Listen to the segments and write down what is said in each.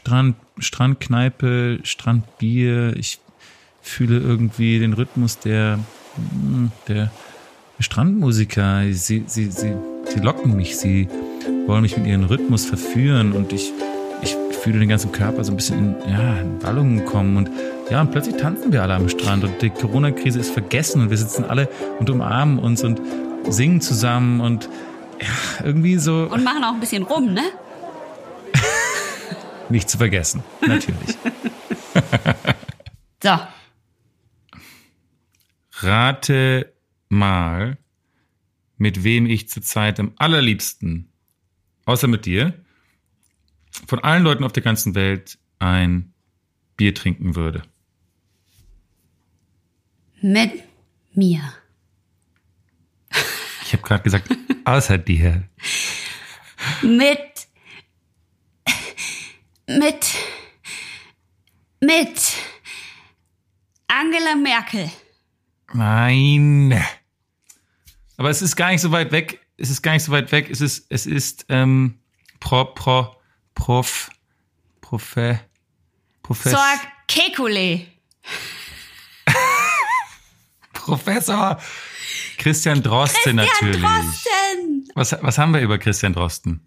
Strand, Strandkneipe, Strandbier. Ich fühle irgendwie den Rhythmus der, hm, der Strandmusiker. Sie, sie, sie, sie locken mich, sie wollen mich mit ihrem Rhythmus verführen und ich, ich fühle den ganzen Körper so ein bisschen in, ja, in Wallungen kommen und ja, und plötzlich tanzen wir alle am Strand und die Corona-Krise ist vergessen und wir sitzen alle und umarmen uns und singen zusammen und ja, irgendwie so. Und machen auch ein bisschen rum, ne? Nicht zu vergessen, natürlich. so. Rate mal, mit wem ich zurzeit am allerliebsten, außer mit dir, von allen Leuten auf der ganzen Welt ein Bier trinken würde. Mit mir. Ich habe gerade gesagt, außer dir. Mit. Mit. Mit. Angela Merkel. Nein. Aber es ist gar nicht so weit weg. Es ist gar nicht so weit weg. Es ist, es ist ähm, pro, pro, prof, profe, profess, Sorg Kekule. Professor Christian Drosten Christian natürlich. Drosten. Was, was haben wir über Christian Drosten?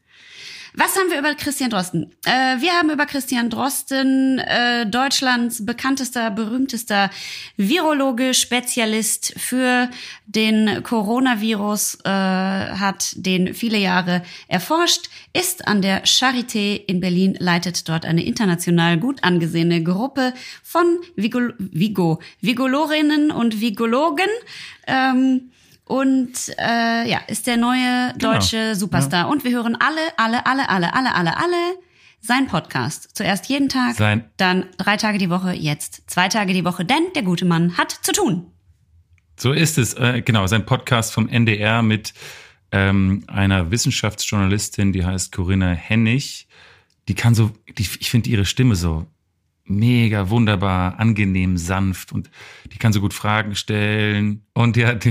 Was haben wir über Christian Drosten? Äh, wir haben über Christian Drosten, äh, Deutschlands bekanntester, berühmtester Virologe, Spezialist für den Coronavirus, äh, hat den viele Jahre erforscht, ist an der Charité in Berlin, leitet dort eine international gut angesehene Gruppe von Vigo, Vigo, Vigolorinnen und Vigologen. Ähm, und äh, ja, ist der neue Genau. deutsche Superstar. Und wir hören alle, alle, alle, alle, alle, alle, alle sein Podcast. Zuerst jeden Tag, Sein- dann drei Tage die Woche, jetzt zwei Tage die Woche, denn der gute Mann hat zu tun. So ist es, äh, genau, sein Podcast vom NDR mit ähm, einer Wissenschaftsjournalistin, die heißt Corinna Hennig. Die kann so, die, ich finde ihre Stimme so mega wunderbar, angenehm, sanft und die kann so gut Fragen stellen und die hat,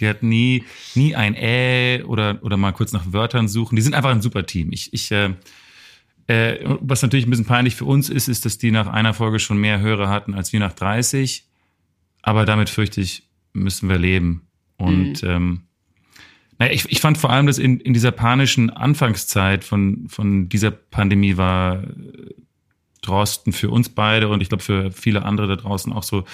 die, hat nie, nie ein Äh oder, oder mal kurz nach Wörtern suchen. Die sind einfach ein super Team. Ich, ich, äh, äh, was natürlich ein bisschen peinlich für uns ist, ist, dass die nach einer Folge schon mehr Hörer hatten als wir nach 30. Aber damit fürchte ich, müssen wir leben. Und ähm, naja, ich, ich fand vor allem, dass in, in dieser panischen Anfangszeit von, von dieser Pandemie war äh, Drosten für uns beide und ich glaube für viele andere da draußen auch so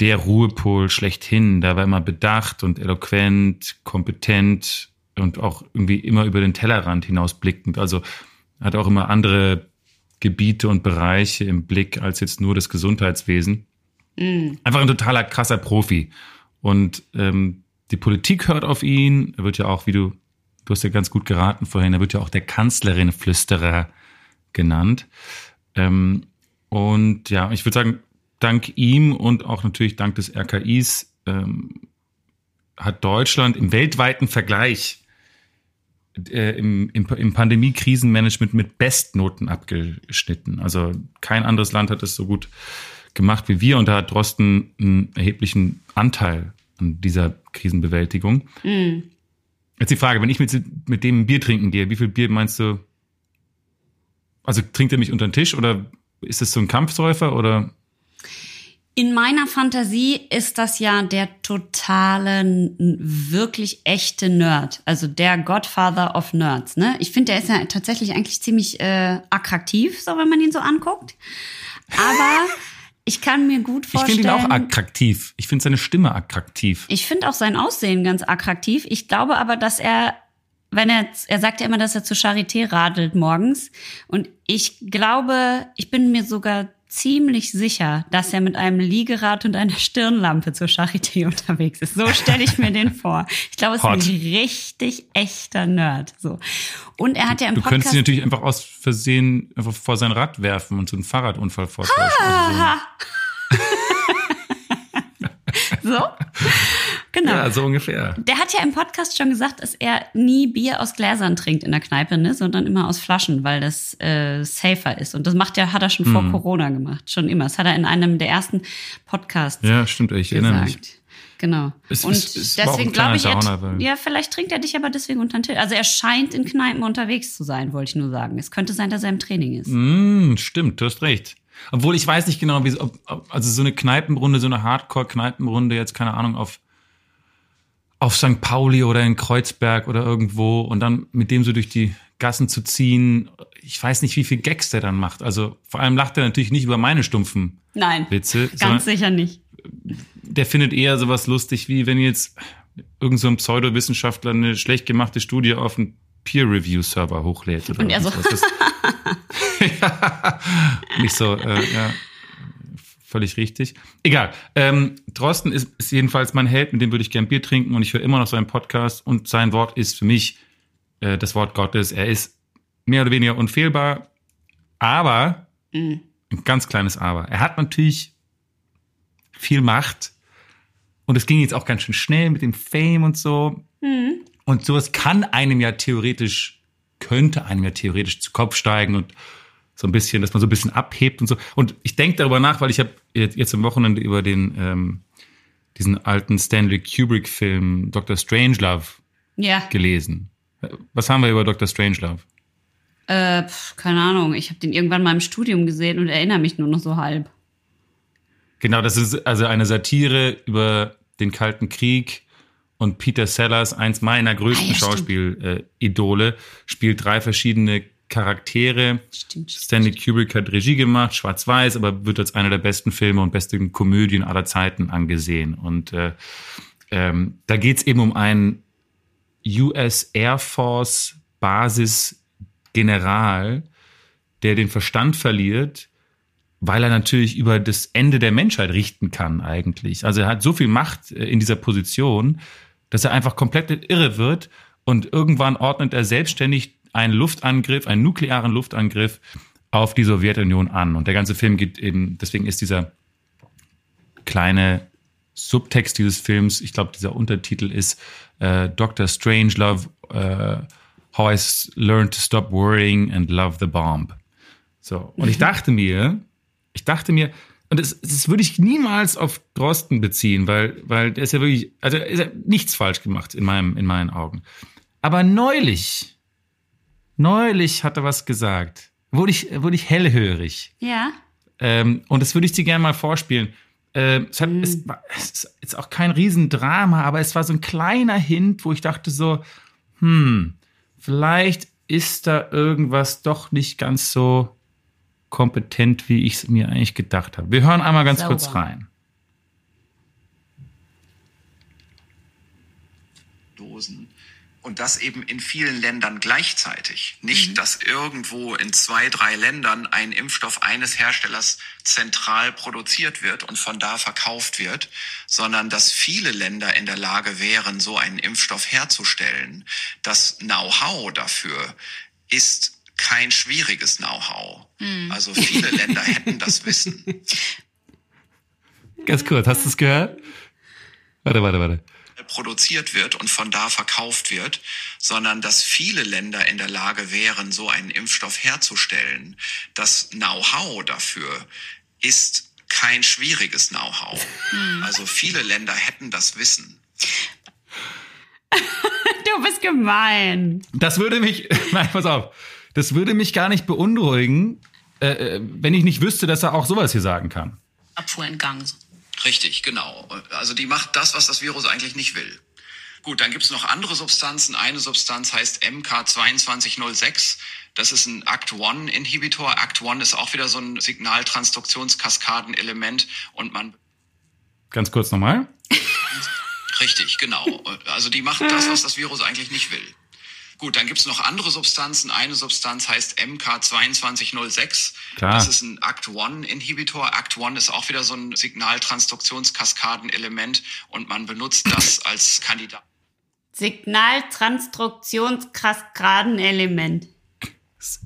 der Ruhepol schlechthin. Da war immer bedacht und eloquent, kompetent und auch irgendwie immer über den Tellerrand hinausblickend. Also hat auch immer andere Gebiete und Bereiche im Blick als jetzt nur das Gesundheitswesen. Einfach ein totaler krasser Profi. Und ähm, die Politik hört auf ihn. Er wird ja auch, wie du, du hast ja ganz gut geraten vorhin, er wird ja auch der Kanzlerin-Flüsterer genannt. Ähm, und ja, ich würde sagen, dank ihm und auch natürlich dank des RKIs ähm, hat Deutschland im weltweiten Vergleich äh, im, im, im Pandemie-Krisenmanagement mit Bestnoten abgeschnitten. Also kein anderes Land hat es so gut gemacht wie wir und da hat Drosten einen erheblichen Anteil an dieser Krisenbewältigung. Jetzt die Frage, wenn ich mit, mit dem Bier trinken gehe, wie viel Bier meinst du? Also trinkt er mich unter den Tisch oder ist es so ein Kampfsäufer oder? In meiner Fantasie ist das ja der totale, wirklich echte Nerd. Also der Godfather of Nerds. Ne? Ich finde, der ist ja tatsächlich eigentlich ziemlich äh, attraktiv, so wenn man ihn so anguckt. Aber ich kann mir gut Ich vorstellen. finde ihn auch attraktiv. Ich finde seine Stimme attraktiv. Ich finde auch sein Aussehen ganz attraktiv. Ich glaube aber, dass er, wenn er, er sagt ja immer, dass er zur Charité radelt morgens. Und ich glaube, ich bin mir sogar ziemlich sicher, dass er mit einem Liegerad und einer Stirnlampe zur Charité unterwegs ist. So stelle ich mir den vor. Ich glaube, es ist ein richtig echter Nerd. So. Und er hat ja im Du könntest Podcast. ihn natürlich einfach aus Versehen einfach vor sein Rad werfen und so einen Fahrradunfall vortäuschen. Also so. so? Genau. Ja, so ungefähr. Der hat ja im Podcast schon gesagt, dass er nie Bier aus Gläsern trinkt in der Kneipe, ne, sondern immer aus Flaschen, weil das äh, safer ist. Und das macht er, hat er schon Mhm. vor Corona gemacht, schon immer. Das hat er in einem der ersten Podcasts Ja, stimmt, ich erinnere mich. gesagt. Genau. Es und es ein deswegen glaube ich, er, Downer, ja, vielleicht trinkt er dich aber deswegen unter den Tisch. Also er scheint in Kneipen unterwegs zu sein, wollte ich nur sagen. Es könnte sein, dass er im Training ist. Mm, stimmt, du hast recht. Obwohl ich weiß nicht genau, wie ob, ob, also so eine Kneipenrunde, so eine Hardcore-Kneipenrunde jetzt keine Ahnung auf auf St. Pauli oder in Kreuzberg oder irgendwo und dann mit dem so durch die Gassen zu ziehen. Ich weiß nicht, wie viel Gags der dann macht. Also vor allem lacht er natürlich nicht über meine stumpfen Nein, Witze, ganz sicher nicht. der findet eher sowas lustig, wie wenn jetzt irgend so Pseudowissenschaftler eine schlecht gemachte Studie auf einen Peer-Review-Server hochlädt. Oder Und er so- ja, nicht so, äh, ja, völlig richtig. Egal. Ähm, Drosten ist, ist jedenfalls mein Held, mit dem würde ich gern Bier trinken und ich höre immer noch seinen Podcast und sein Wort ist für mich äh, das Wort Gottes. Er ist mehr oder weniger unfehlbar, aber Mhm. ein ganz kleines Aber. Er hat natürlich viel Macht und es ging jetzt auch ganz schön schnell mit dem Fame und so. Mhm. Und sowas kann einem ja theoretisch, könnte einem ja theoretisch zu Kopf steigen und so ein bisschen, dass man so ein bisschen abhebt und so. Und ich denke darüber nach, weil ich habe jetzt am Wochenende über den ähm, diesen alten Stanley Kubrick-Film Dr. Strangelove Ja, gelesen. Was haben wir über Dr. Strangelove? äh, pf, keine Ahnung. Ich habe den irgendwann mal im Studium gesehen und erinnere mich nur noch so halb. Genau, das ist also eine Satire über den Kalten Krieg und Peter Sellers, eins meiner größten Ah, ja. Schauspiel-Idole, spielt drei verschiedene Charaktere. Stimmt. Stanley Kubrick hat Regie gemacht, schwarz-weiß, aber wird als einer der besten Filme und besten Komödien aller Zeiten angesehen. Und äh, ähm, da geht's eben um einen US Air Force Basis General, der den Verstand verliert, weil er natürlich über das Ende der Menschheit richten kann eigentlich. Also er hat so viel Macht äh, in dieser Position, dass er einfach komplett irre wird und irgendwann ordnet er selbstständig einen Luftangriff, einen nuklearen Luftangriff auf die Sowjetunion an. Und der ganze Film geht eben, deswegen ist dieser kleine Subtext dieses Films, ich glaube, dieser Untertitel ist äh, Dr. Strangelove, äh, How I Learned to Stop Worrying and Love the Bomb. So. Und ich dachte mir, ich dachte mir, und das, das würde ich niemals auf Drosten beziehen, weil, weil der ist ja wirklich, also er ist ja nichts falsch gemacht in meinem, in meinen Augen. Aber neulich, neulich hat er was gesagt. Wurde ich, wurde ich hellhörig. Ja. Ähm, und das würde ich dir gerne mal vorspielen. Ähm, es, hat, es, war, es ist jetzt auch kein Riesendrama, aber es war so ein kleiner Hint, wo ich dachte so, hm, vielleicht ist da irgendwas doch nicht ganz so kompetent, wie ich es mir eigentlich gedacht habe. Wir hören einmal ganz Sauber. kurz rein. Dosen. Und das eben in vielen Ländern gleichzeitig. Nicht, dass irgendwo in zwei, drei Ländern ein Impfstoff eines Herstellers zentral produziert wird und von da verkauft wird, sondern dass viele Länder in der Lage wären, so einen Impfstoff herzustellen. Das Know-how dafür ist kein schwieriges Know-how. Also viele Länder hätten das Wissen. Ganz kurz, hast du es gehört? Warte, warte, warte. Produziert wird und von da verkauft wird, sondern dass viele Länder in der Lage wären, so einen Impfstoff herzustellen. Das Know-how dafür ist kein schwieriges Know-how. Also viele Länder hätten das Wissen. Du bist gemein. Das würde mich, nein, pass auf, das würde mich gar nicht beunruhigen, äh, äh, wenn ich nicht wüsste, dass er auch sowas hier sagen kann. Abfuhr entgangen. Richtig, genau. Also die macht das, was das Virus eigentlich nicht will. Gut, dann gibt's noch andere Substanzen. Eine Substanz heißt MK2206. Das ist ein ACT-1-Inhibitor. ACT-1 ist auch wieder so ein Signaltransduktionskaskadenelement und man Ganz kurz nochmal. Richtig, genau. Also die macht das, was das Virus eigentlich nicht will. Gut, dann gibt's noch andere Substanzen. Eine Substanz heißt MK2206. Klar. Das ist ein ACT-1-Inhibitor. ACT-1 ist auch wieder so ein Signaltransduktionskaskadenelement und man benutzt das als Kandidat. Signaltransduktionskaskadenelement.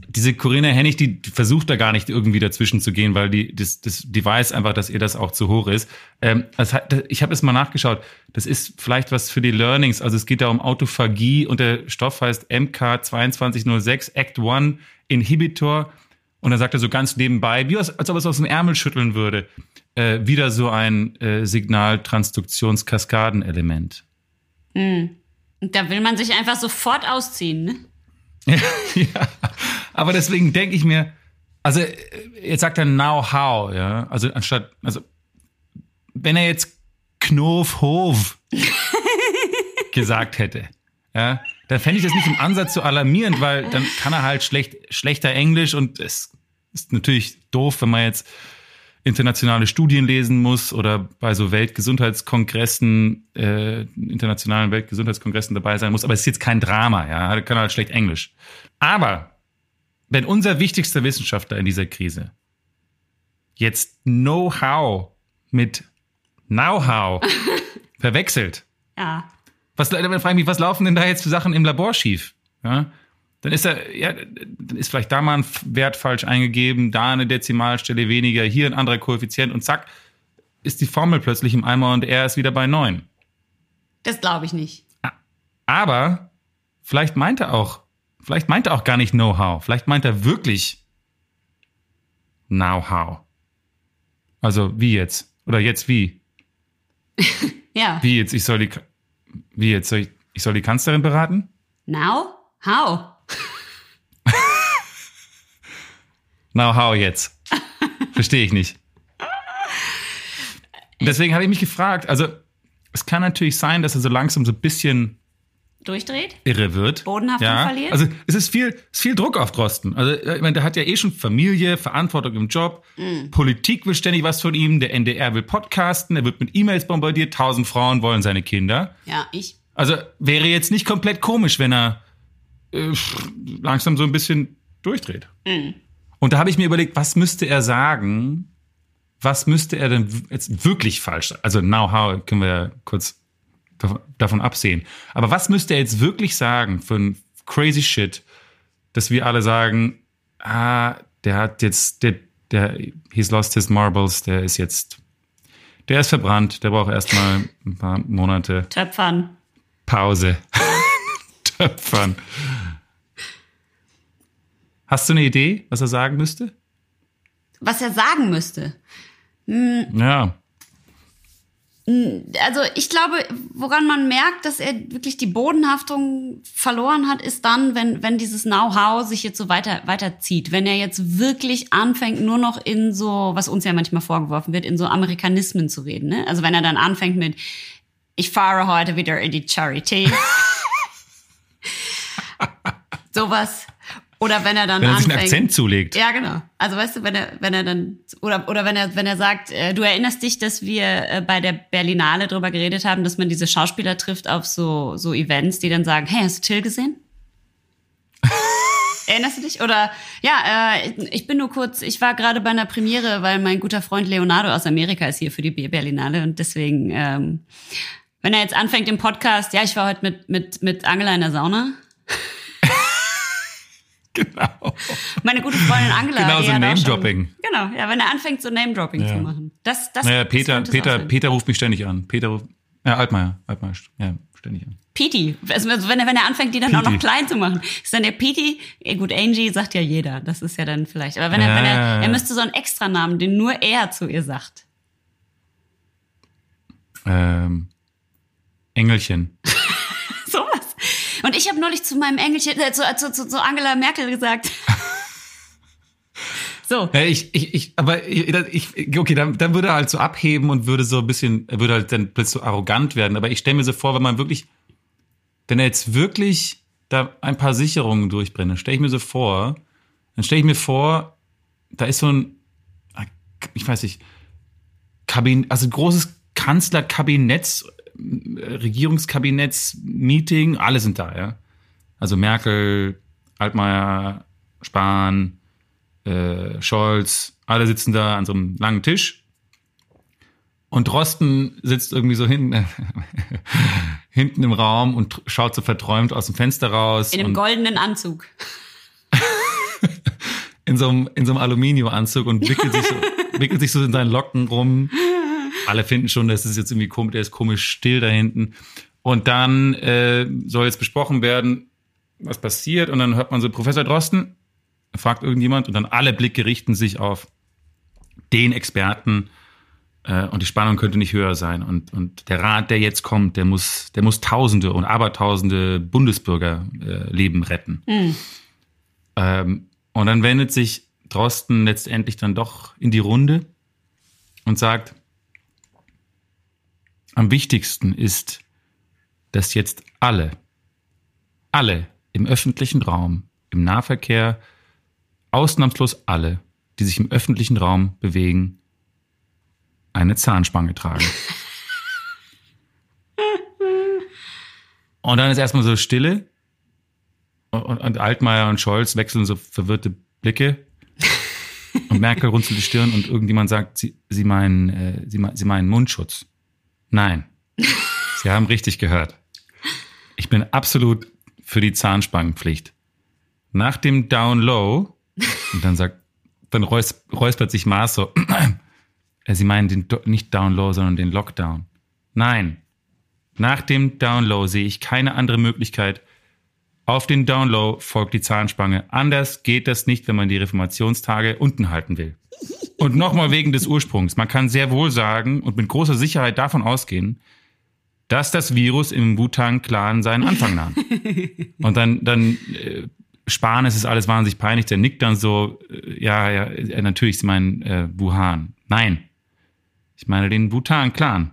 Diese Corinna Hennig, die versucht da gar nicht irgendwie dazwischen zu gehen, weil die, das, das, die weiß einfach, dass ihr das auch zu hoch ist. Ähm, hat- ich habe es mal nachgeschaut. Das ist vielleicht was für die Learnings. Also es geht da um Autophagie und der Stoff heißt MK2206 Act 1 Inhibitor. Und dann sagt er so ganz nebenbei, wie als, als ob er es aus dem Ärmel schütteln würde, äh, wieder so ein äh, Signaltransduktionskaskadenelement. Und da will man sich einfach sofort ausziehen, ne? ja, aber deswegen denke ich mir, also äh, jetzt sagt er now how, ja, also anstatt, also wenn er jetzt Knofhof gesagt hätte, ja, dann fände ich das nicht im Ansatz so alarmierend, weil dann kann er halt schlecht, schlechter Englisch und es ist natürlich doof, wenn man jetzt internationale Studien lesen muss oder bei so Weltgesundheitskongressen, äh, internationalen Weltgesundheitskongressen dabei sein muss. Aber es ist jetzt kein Drama, ja, da kann er halt schlecht Englisch. Aber wenn unser wichtigster Wissenschaftler in dieser Krise jetzt Know-how mit Know-how verwechselt, Ja. was, dann frage ich mich, was laufen denn da jetzt für Sachen im Labor schief? Ja? Dann ist er, ja, dann ist vielleicht da mal ein Wert falsch eingegeben, da eine Dezimalstelle weniger, hier ein anderer Koeffizient und zack, ist die Formel plötzlich im Eimer und er ist wieder bei neun. Das glaube ich nicht. Aber vielleicht meint er auch, vielleicht meint er auch gar nicht Know-how, vielleicht meint er wirklich Know-how. Also wie jetzt? Oder jetzt wie? Ja. Wie jetzt? Ich soll die, wie jetzt? Soll ich, ich soll die Kanzlerin beraten? Now? How? Now how jetzt? Verstehe ich nicht. Deswegen habe ich mich gefragt, also es kann natürlich sein, dass er so langsam so ein bisschen Durchdreht? irre wird. Bodenhaftung ja. verliert? Also es ist viel, es ist viel Druck auf Drosten. Also ich meine, der hat ja eh schon Familie, Verantwortung im Job, Mm. Politik will ständig was von ihm, der NDR will podcasten, er wird mit E-Mails bombardiert, tausend Frauen wollen seine Kinder. Ja, ich. Also wäre jetzt nicht komplett komisch, wenn er äh, langsam so ein bisschen durchdreht. Und da habe ich mir überlegt, was müsste er sagen? Was müsste er denn jetzt wirklich falsch sagen? Also Know-how können wir ja kurz davon, absehen. Aber was müsste er jetzt wirklich sagen für ein crazy Shit, dass wir alle sagen, ah, der hat jetzt, der, der, he's lost his marbles, der ist jetzt, der ist verbrannt, der braucht erstmal ein paar Monate. Töpfern. Pause. Töpfern. Hast du eine Idee, was er sagen müsste? Was er sagen müsste. Ja. Also ich glaube, woran man merkt, dass er wirklich die Bodenhaftung verloren hat, ist dann, wenn, wenn dieses Know-how sich jetzt so weiter, weiterzieht. Wenn er jetzt wirklich anfängt, nur noch in so, was uns ja manchmal vorgeworfen wird, in so Amerikanismen zu reden. Ne? Also wenn er dann anfängt mit, ich fahre heute wieder in die Charité. Sowas. Oder wenn er dann Wenn er sich einen anfängt, Akzent zulegt. ja, genau. Also weißt du, wenn er, wenn er dann oder oder wenn er wenn er sagt, äh, du erinnerst dich, dass wir äh, bei der Berlinale drüber geredet haben, dass man diese Schauspieler trifft auf so so Events, die dann sagen, hey, hast du Till gesehen? Erinnerst du dich? Oder ja, äh, ich bin nur kurz, ich war gerade bei einer Premiere, weil mein guter Freund Leonardo aus Amerika ist hier für die Berlinale und deswegen, ähm, wenn er jetzt anfängt im Podcast, ja, ich war heute mit mit mit Angela in der Sauna. Genau. Meine gute Freundin Angela. Genau, so Name-Dropping. Genau, ja, wenn er anfängt, so Name-Dropping zu machen. Das, das, Naja, das Peter, auch Peter. Peter ruft mich ständig an. Peter ruft, ja, Altmaier, Altmaier, ja, ständig an. Peti. Also wenn er, wenn er anfängt, die dann auch noch klein zu machen. Ist dann der Peti, eh, gut, Angie sagt ja jeder. Das ist ja dann vielleicht. Aber wenn er, Ja, wenn ja, er, ja. er müsste so einen Extranamen, den nur er zu ihr sagt. Ähm, Engelchen. Und ich habe neulich zu meinem Engelchen, äh, zu, zu, zu, zu Angela Merkel gesagt. so. Ja, ich, ich, ich, aber ich, ich okay, dann, dann würde er halt so abheben und würde so ein bisschen, er würde halt dann plötzlich so arrogant werden. Aber ich stelle mir so vor, wenn man wirklich, wenn er jetzt wirklich da ein paar Sicherungen durchbrennt, dann stelle ich mir so vor, dann stelle ich mir vor, da ist so ein, ich weiß nicht, Kabin, also großes Kanzlerkabinetts, äh, Regierungskabinetts-Meeting, alle sind da, ja. Also Merkel, Altmaier, Spahn, äh, Scholz, alle sitzen da an so einem langen Tisch. Und Drosten sitzt irgendwie so hinten, hinten im Raum und schaut so verträumt aus dem Fenster raus. In einem goldenen Anzug. in so einem, in so einem Aluminiumanzug und wickelt sich, so, wickelt sich so in seinen Locken rum. Alle finden schon, das ist jetzt irgendwie komisch, der ist komisch still da hinten. Und dann äh, soll jetzt besprochen werden, was passiert. Und dann hört man so, Professor Drosten, fragt irgendjemand und dann alle Blicke richten sich auf den Experten äh, und die Spannung könnte nicht höher sein. Und, und der Rat, der jetzt kommt, der muss, der muss Tausende und Abertausende Bundesbürgerleben äh, retten. Mhm. Ähm, und dann wendet sich Drosten letztendlich dann doch in die Runde und sagt, am wichtigsten ist, dass jetzt alle, alle im öffentlichen Raum, im Nahverkehr, ausnahmslos alle, die sich im öffentlichen Raum bewegen, eine Zahnspange tragen. und dann ist erstmal so Stille und, und Altmaier und Scholz wechseln so verwirrte Blicke und Merkel runzelt die Stirn und irgendjemand sagt, sie, sie, meinen, äh, sie, sie meinen Mundschutz. Nein, Sie haben richtig gehört. Ich bin absolut für die Zahnspangenpflicht. Nach dem Down Low, und dann sagt, dann räuspert sich Mars so, äh, Sie meinen den, nicht Down Low, sondern den Lockdown. Nein. Nach dem Down Low sehe ich keine andere Möglichkeit. Auf den Down Low folgt die Zahnspange. Anders geht das nicht, wenn man die Reformationstage unten halten will. Und nochmal wegen des Ursprungs. Man kann sehr wohl sagen und mit großer Sicherheit davon ausgehen, dass das Virus im Wu-Tang-Clan seinen Anfang nahm. Und dann, dann äh, Spahn, es ist alles wahnsinnig peinlich, der nickt dann so, äh, ja, ja, äh, natürlich, sie meinen äh, Wuhan. Nein, ich meine den Wu-Tang-Clan.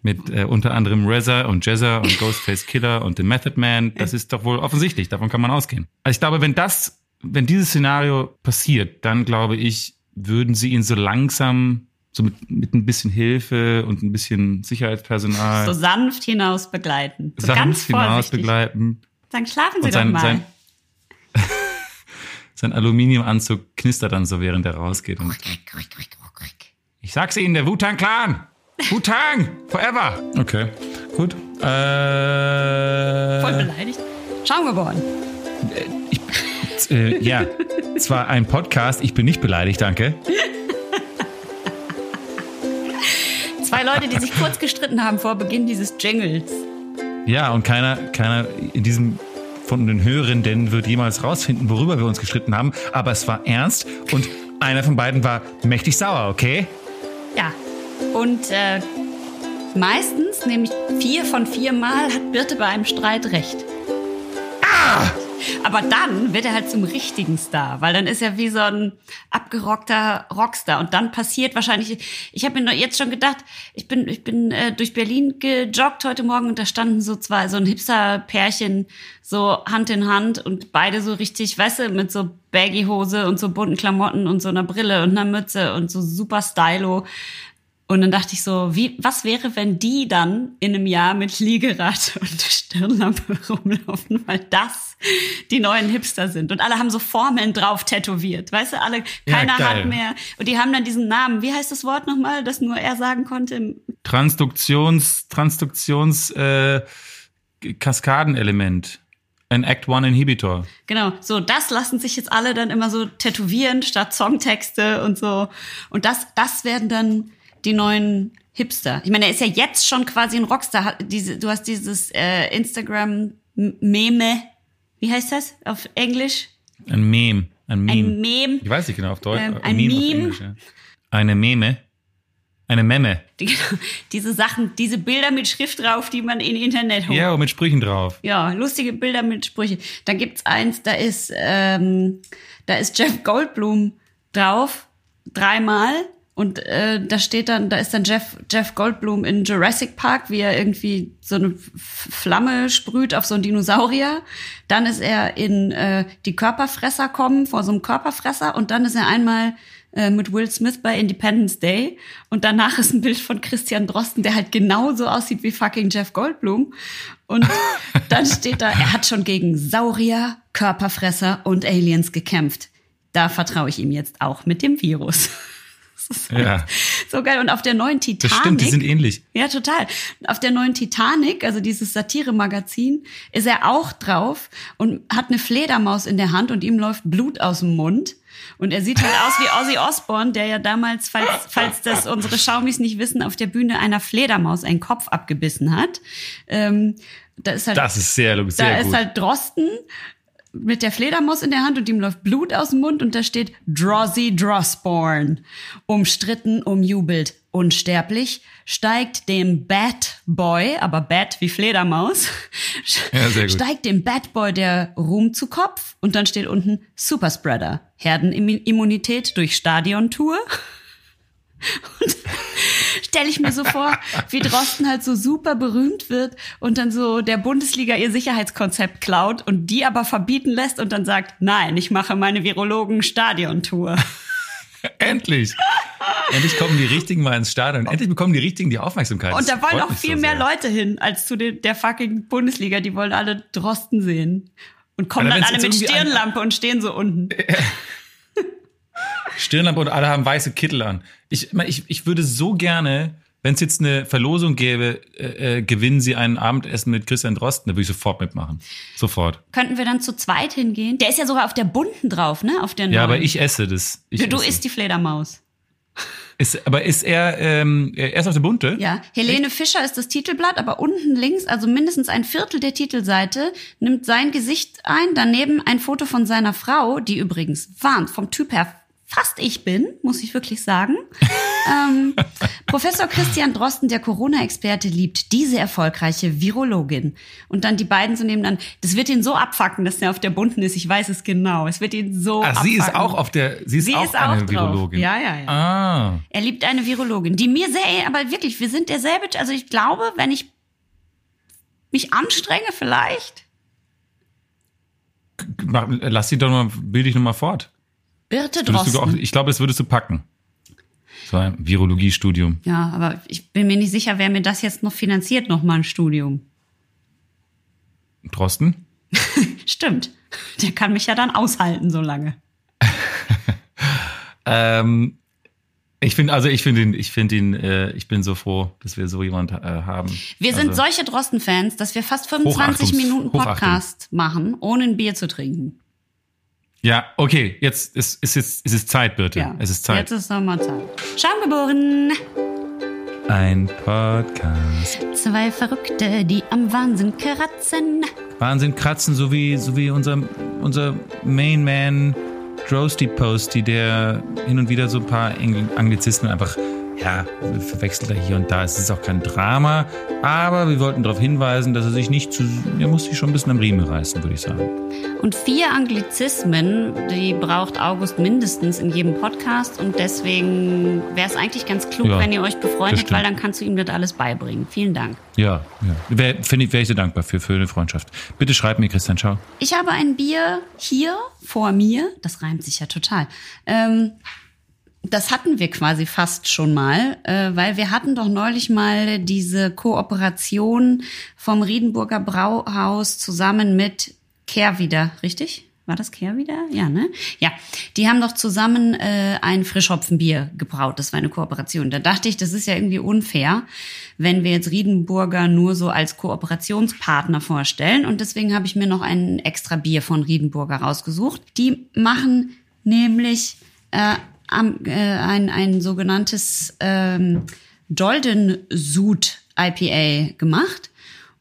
Mit äh, unter anderem Reza und Jezza und Ghostface Killer und The Method Man. Das ist doch wohl offensichtlich, davon kann man ausgehen. Also ich glaube, wenn das, wenn dieses Szenario passiert, dann glaube ich, würden sie ihn so langsam, so mit, mit ein bisschen Hilfe und ein bisschen Sicherheitspersonal. So sanft hinaus begleiten. So sanft ganz hinaus begleiten. Dann schlafen Sie sein, doch mal. Sein, sein Aluminiumanzug knistert dann so, während er rausgeht. Und ich sag's Ihnen, der Wu-Tang Clan! Wu-Tang! Forever! Okay, gut. Äh, Voll beleidigt. Schauen wir mal. Äh, ja, zwar ein Podcast, ich bin nicht beleidigt, danke. Zwei Leute, die sich kurz gestritten haben vor Beginn dieses Jingles. Ja, und keiner, keiner in diesem von den Hörenden wird jemals rausfinden, worüber wir uns gestritten haben. Aber es war ernst und einer von beiden war mächtig sauer, okay? Ja. Und äh, meistens, nämlich vier von vier Mal, hat Birte bei einem Streit recht. Ah! Aber dann wird er halt zum richtigen Star, weil dann ist er wie so ein abgerockter Rockstar. Und dann passiert wahrscheinlich, ich habe mir jetzt schon gedacht, ich bin, ich bin äh, durch Berlin gejoggt heute Morgen und da standen so zwei, so ein Hipster-Pärchen so Hand in Hand und beide so richtig, weißt du, mit so Baggy-Hose und so bunten Klamotten und so einer Brille und einer Mütze und so super stylo. Und dann dachte ich so, wie, was wäre, wenn die dann in einem Jahr mit Liegerad und Stirnlampe rumlaufen, weil das die neuen Hipster sind. Und alle haben so Formeln drauf tätowiert. Weißt du, alle, keiner ja, hat mehr. Und die haben dann diesen Namen. Wie heißt das Wort nochmal, das nur er sagen konnte? Transduktions, Transduktions, äh, Kaskadenelement. Ein Act One Inhibitor. Genau, so das lassen sich jetzt alle dann immer so tätowieren statt Songtexte und so. Und das, das werden dann die neuen Hipster. Ich meine, er ist ja jetzt schon quasi ein Rockstar. Diese, du hast dieses äh, Instagram-Meme. Wie heißt das auf Englisch? Ein Meme. Ein Meme. Ein Meme. Ich weiß nicht genau auf Deutsch. Ähm, ein Meme. Meme. Englisch, ja. Eine Meme. Eine Memme. Die, diese Sachen, diese Bilder mit Schrift drauf, die man in Internet holt. Ja, und mit Sprüchen drauf. Ja, lustige Bilder mit Sprüchen. Da gibt's eins, da ist, ähm, da ist Jeff Goldblum drauf, dreimal und äh, da steht dann, da ist dann Jeff, Jeff Goldblum in Jurassic Park, wie er irgendwie so eine Flamme sprüht auf so einen Dinosaurier. Dann ist er in äh, die Körperfresser kommen, vor so einem Körperfresser. Und dann ist er einmal äh, mit Will Smith bei Independence Day. Und danach ist ein Bild von Christian Drosten, der halt genauso aussieht wie fucking Jeff Goldblum. Und dann steht da, er hat schon gegen Saurier, Körperfresser und Aliens gekämpft. Da vertraue ich ihm jetzt auch mit dem Virus. Halt ja. so geil. Und auf der neuen Titanic. Das stimmt, die sind ähnlich. Ja, total. Auf der neuen Titanic, also dieses Satire-Magazin, ist er auch drauf und hat eine Fledermaus in der Hand und ihm läuft Blut aus dem Mund. Und er sieht halt aus wie Ozzy Osbourne, der ja damals, falls, falls das unsere Schaumis nicht wissen, auf der Bühne einer Fledermaus einen Kopf abgebissen hat. Ähm, da ist halt, das ist sehr, sehr Da gut. ist halt Drosten mit der Fledermaus in der Hand und ihm läuft Blut aus dem Mund und da steht Drosy Drossborn. Umstritten, umjubelt, unsterblich, steigt dem Bad Boy, aber Bad wie Fledermaus, Ja, steigt dem Bad Boy der Ruhm zu Kopf und dann steht unten Superspreader, Herdenimmunität durch Stadiontour. Und stelle ich mir so vor, wie Drosten halt so super berühmt wird und dann so der Bundesliga ihr Sicherheitskonzept klaut und die aber verbieten lässt und dann sagt, nein, ich mache meine Virologen-Stadiontour. Endlich. Endlich kommen die Richtigen mal ins Stadion. Endlich bekommen die Richtigen die Aufmerksamkeit. Und da wollen auch viel so mehr. Leute hin als zu den, der fucking Bundesliga. Die wollen alle Drosten sehen. Und kommen Alter, dann alle mit irgendwie ein- Stirnlampe und stehen so unten. Stirnlampe und alle haben weiße Kittel an. Ich, ich, ich würde so gerne, wenn es jetzt eine Verlosung gäbe, äh, äh, gewinnen Sie ein Abendessen mit Christian Drosten, da würde ich sofort mitmachen. Sofort. Könnten wir dann zu zweit hingehen? Der ist ja sogar auf der bunten drauf, ne? Auf der Ja, neuen. aber ich esse das. Ich Du, du esse. isst die Fledermaus. Ist, aber ist er, ähm, er ist auf der Bunte? Ja, Helene Fischer ist das Titelblatt, aber unten links, also mindestens ein Viertel der Titelseite, nimmt sein Gesicht ein, daneben ein Foto von seiner Frau, die übrigens warnt vom Typ her fast ich bin, muss ich wirklich sagen. ähm, Professor Christian Drosten, der Corona-Experte, liebt diese erfolgreiche Virologin. Und dann die beiden so nebenan. Das wird ihn so abfacken, dass der auf der bunten ist. Ich weiß es genau. Es wird ihn so Ach, sie ist abfacken. auch auf der, sie ist Sie auch ist auch eine drauf. Virologin. Ja, ja, ja. Ah. Er liebt eine Virologin, die mir sehr, aber wirklich, wir sind derselbe, also ich glaube, wenn ich mich anstrenge vielleicht. Lass sie doch mal, bild dich noch mal fort. Birte du auch, Drosten. ich glaube, das würdest du packen. So ein Virologiestudium. Ja, aber ich bin mir nicht sicher, wer mir das jetzt noch finanziert, noch mal ein Studium. Drosten? Stimmt. Der kann mich ja dann aushalten so lange. Ähm, ich finde, also ich finde ihn, ich finde ihn, äh, ich bin so froh, dass wir so jemand äh, haben. Wir sind also, solche Drosten-Fans, dass wir fast 25 Hochachtungs- Minuten. Podcast machen, ohne ein Bier zu trinken. Ja, okay, jetzt ist, ist, jetzt, ist es Zeit, Birte. Ja. Es ist Zeit. Jetzt ist nochmal Zeit. Schaumgeboren. Ein Podcast. Zwei Verrückte, die am Wahnsinn kratzen. Wahnsinn kratzen, so wie, so wie unser, unser Main Man Drosty Posty, der hin und wieder so ein paar Engl- Anglizismen einfach, ja, verwechselt er hier und da. Es ist auch kein Drama, aber wir wollten darauf hinweisen, dass er sich nicht zu, er muss sich schon ein bisschen am Riemen reißen, würde ich sagen. Und vier Anglizismen, die braucht August mindestens in jedem Podcast. Und deswegen wäre es eigentlich ganz klug, Ja, wenn ihr euch befreundet, weil dann kannst du ihm das alles beibringen. Vielen Dank. Ja, ja. Wäre ich, wär ich dir dankbar für, für eine Freundschaft. Bitte schreib mir, Christian, ciao. Ich habe ein Bier hier vor mir. Das reimt sich ja total. Ähm, das hatten wir quasi fast schon mal, äh, weil wir hatten doch neulich mal diese Kooperation vom Riedenburger Brauhaus zusammen mit Kehrwieder, richtig? War das Kehrwieder? Ja, ne? Ja, die haben doch zusammen äh, ein Frischhopfenbier gebraut. Das war eine Kooperation. Da dachte ich, das ist ja irgendwie unfair, wenn wir jetzt Riedenburger nur so als Kooperationspartner vorstellen. Und deswegen habe ich mir noch ein extra Bier von Riedenburger rausgesucht. Die machen nämlich äh, am, äh, ein, ein sogenanntes ähm, Dolden Sud IPA gemacht.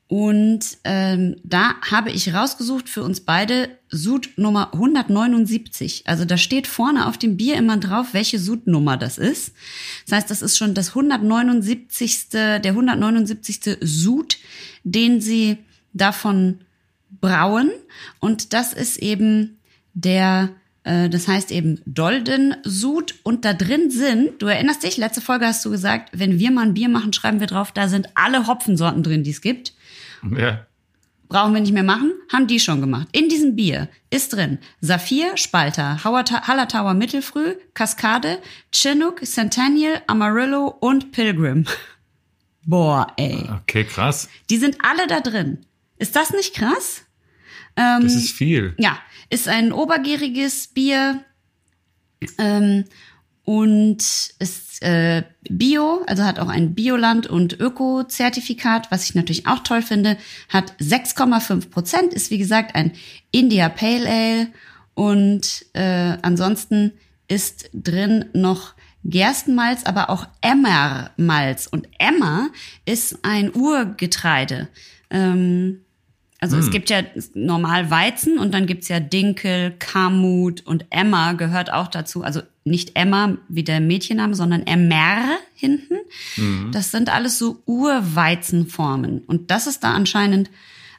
Und ähm, da habe ich rausgesucht für uns beide Sud Nummer 179. Also da steht vorne auf dem Bier immer drauf, welche Sud-Nummer das ist. Das heißt, das ist schon das 179. der 179. Sud, den sie davon brauen. Und das ist eben der das heißt eben Dolden Sud und da drin sind, du erinnerst dich, letzte Folge hast du gesagt, wenn wir mal ein Bier machen, schreiben wir drauf, da sind alle Hopfensorten drin, die es gibt. Ja. Brauchen wir nicht mehr machen, haben die schon gemacht. In diesem Bier ist drin Saphir, Spalter, Hallertauer Mittelfrüh, Kaskade, Chinook, Centennial, Amarillo und Pilgrim. Boah, ey. Okay, krass. Die sind alle da drin. Ist das nicht krass? Das ist viel. Ja, ist ein obergäriges Bier ähm, und ist äh, Bio, also hat auch ein Bioland- und Öko-Zertifikat, was ich natürlich auch toll finde, hat 6,5 Prozent, ist wie gesagt ein India Pale Ale und äh, ansonsten ist drin noch Gerstenmalz, aber auch Emmermalz. Und Emmer ist ein Urgetreide. Ähm, Also es gibt ja normal Weizen und dann gibt's ja Dinkel, Kamut und Emma gehört auch dazu. Also nicht Emma wie der Mädchenname, sondern Emmer hinten. Das sind alles so Urweizenformen. Und das ist da anscheinend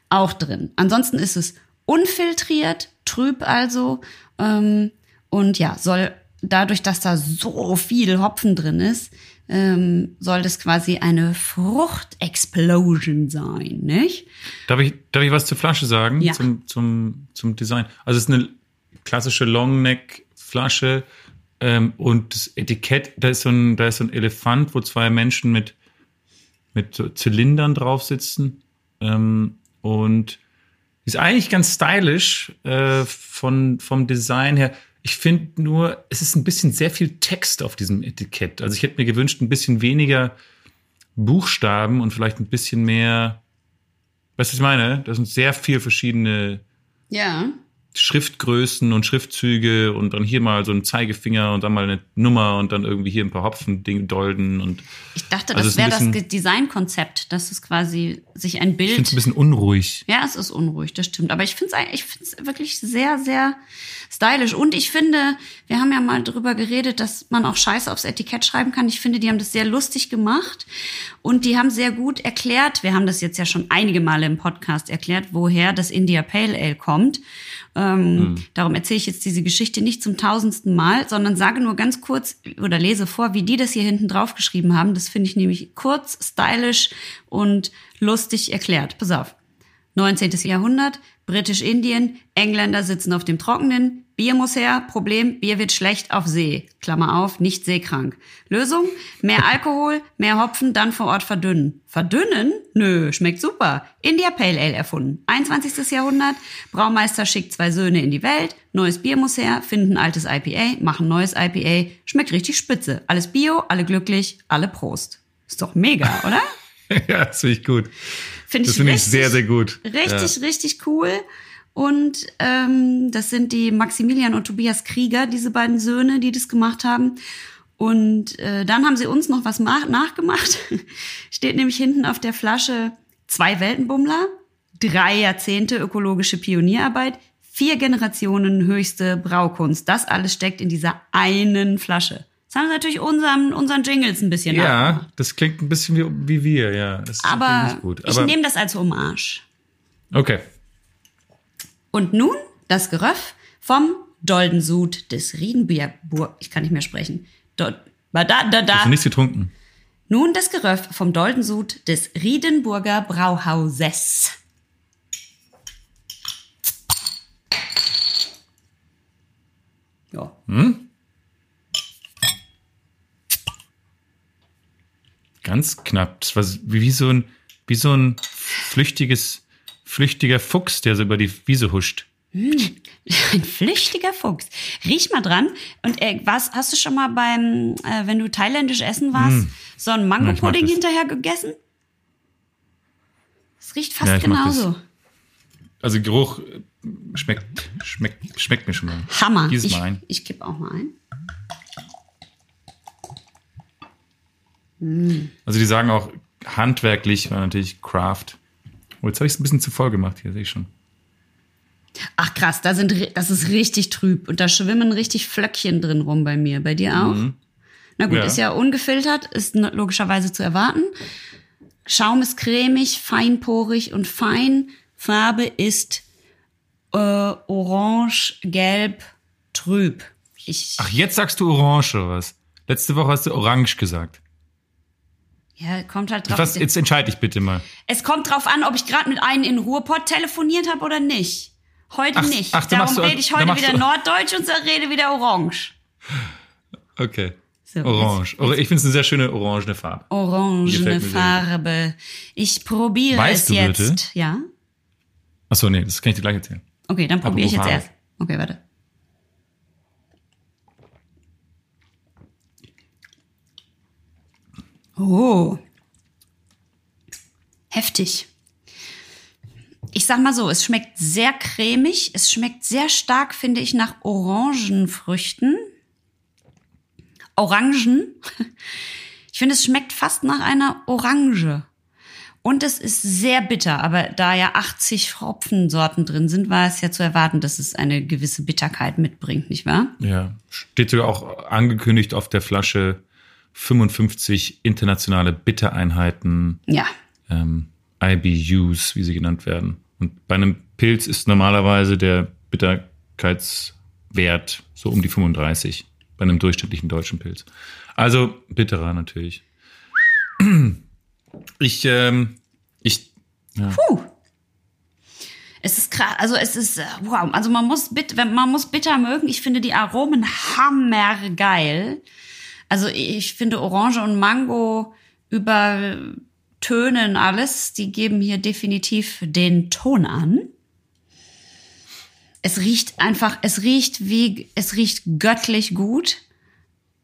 auch drin. Ansonsten ist es unfiltriert, trüb also. Ähm, und ja, soll dadurch, dass da so viel Hopfen drin ist, ähm, soll das quasi eine Fruchtexplosion sein, nicht? Darf ich, darf ich was zur Flasche sagen? Ja. Zum, zum, zum Design. Also es ist eine klassische Longneck-Flasche ähm, und das Etikett, da ist, so ein, da ist so ein Elefant, wo zwei Menschen mit, mit so Zylindern drauf sitzen. Ähm, und ist eigentlich ganz stylisch äh, von, vom Design her. Ich finde nur, es ist ein bisschen sehr viel Text auf diesem Etikett. Also ich hätte mir gewünscht, ein bisschen weniger Buchstaben und vielleicht ein bisschen mehr Weißt du, was ich meine? Das sind sehr viel verschiedene Ja. Schriftgrößen und Schriftzüge und dann hier mal so ein Zeigefinger und dann mal eine Nummer und dann irgendwie hier ein paar Hopfen, Ding, Dolden und Ich dachte, Also das wäre das Designkonzept, dass es quasi sich ein ich finde Bild. es ein bisschen unruhig. Ja, es ist unruhig, das stimmt. Aber ich finde es ich find's wirklich sehr, sehr stylisch. Und ich finde, wir haben ja mal drüber geredet, dass man auch Scheiße aufs Etikett schreiben kann. Ich finde, die haben das sehr lustig gemacht und die haben sehr gut erklärt. Wir haben das jetzt ja schon einige Male im Podcast erklärt, woher das India Pale Ale kommt. Ähm, Darum erzähle ich jetzt diese Geschichte nicht zum tausendsten Mal, sondern sage nur ganz kurz oder lese vor, wie die das hier hinten drauf geschrieben haben. Das finde ich nämlich kurz, stylisch und lustig erklärt. Pass auf. 19. Jahrhundert, Britisch-Indien, Engländer sitzen auf dem Trockenen, Bier muss her, Problem, Bier wird schlecht auf See, Klammer auf, nicht seekrank. Lösung, mehr Alkohol, mehr Hopfen, dann vor Ort verdünnen. Verdünnen? Nö, schmeckt super. India Pale Ale erfunden. 21. Jahrhundert, Braumeister schickt zwei Söhne in die Welt, neues Bier muss her, finden altes IPA, machen neues IPA, schmeckt richtig spitze. Alles Bio, alle glücklich, alle Prost. Ist doch mega, oder? ja, das finde ich gut. Finde Das finde ich sehr, sehr gut. Richtig, richtig cool. Und ähm, das sind die Maximilian und Tobias Krieger, diese beiden Söhne, die das gemacht haben. Und äh, dann haben sie uns noch was ma- nachgemacht. Steht nämlich hinten auf der Flasche zwei Weltenbummler, drei Jahrzehnte ökologische Pionierarbeit, vier Generationen höchste Braukunst. Das alles steckt in dieser einen Flasche. Das haben sie natürlich unseren, unseren Jingles ein bisschen nachgemacht. Ja, das klingt ein bisschen wie, wie wir, ja. Das Aber gut. ich Aber, nehme das als Hommage. okay. Und nun das Geröff vom Doldensud des Riedenburg. Ich kann nicht mehr sprechen. Do, da, da, Hast da. du nichts getrunken? Nun das Geröff vom Doldensud des Riedenburger Brauhauses. Ja. Ganz knapp. Das war wie so ein, wie so ein flüchtiges, flüchtiger Fuchs, der so über die Wiese huscht. Ein flüchtiger Fuchs. Riech mal dran. Und äh, was hast du schon mal beim, äh, wenn du thailändisch essen warst, so ein. Ja, ich mag Mango-Pudding hinterher gegessen? Es riecht fast Ja, genauso. Also Geruch äh, schmeckt, schmeckt, schmeckt mir schon mal. Hammer. Dieses ich Mal ein. ich kipp auch mal ein. Also die sagen auch, handwerklich war natürlich Craft. Oh, jetzt habe ich es ein bisschen zu voll gemacht hier, sehe ich schon. Ach krass, da sind, das ist richtig trüb und da schwimmen richtig Flöckchen drin rum bei mir. Bei dir auch? Na gut, Mhm. Ja. ist ja ungefiltert, ist logischerweise zu erwarten. Schaum ist cremig, feinporig und fein. Farbe ist äh, orange, gelb, trüb. Ich, Ach, jetzt sagst du Orange oder was? Letzte Woche hast du Orange gesagt. Ja, kommt halt drauf. Was, jetzt entscheide ich bitte mal. Es kommt drauf an, ob ich gerade mit einem in Ruhrpott telefoniert habe oder nicht. Heute Ach, nicht. ach, da Darum rede ich heute wieder du- Norddeutsch und rede wieder Orange. Okay. So, Orange. jetzt- Or- Ich finde es eine sehr schöne orangene Farbe. Orangene Farbe. Ich probiere Weißt es jetzt. Birte? Ja. Achso, nee, das kann ich dir gleich erzählen. Okay, dann probiere ich jetzt erst. Okay, warte. Oh. Heftig. Ich sag mal so, es schmeckt sehr cremig. Es schmeckt sehr stark, finde ich, nach Orangenfrüchten. Orangen. Ich finde, es schmeckt fast nach einer Orange. Und es ist sehr bitter, aber da ja 80 Hopfensorten drin sind, war es ja zu erwarten, dass es eine gewisse Bitterkeit mitbringt, nicht wahr? Ja, steht sogar auch angekündigt auf der Flasche 55 internationale Bittereinheiten, Ja. ähm, IBUs, wie sie genannt werden. Und bei einem Pilz ist normalerweise der Bitterkeitswert so um die 35, bei einem durchschnittlichen deutschen Pilz. Also bitterer natürlich. Ich, ähm, ich, ja. Puh. Es ist krass, also es ist, äh, wow, also man muss, bit, wenn- man muss bitter mögen. Ich finde die Aromen hammergeil. Also ich finde Orange und Mango übertönen alles. Die geben hier definitiv den Ton an. Es riecht einfach, es riecht wie, es riecht göttlich gut.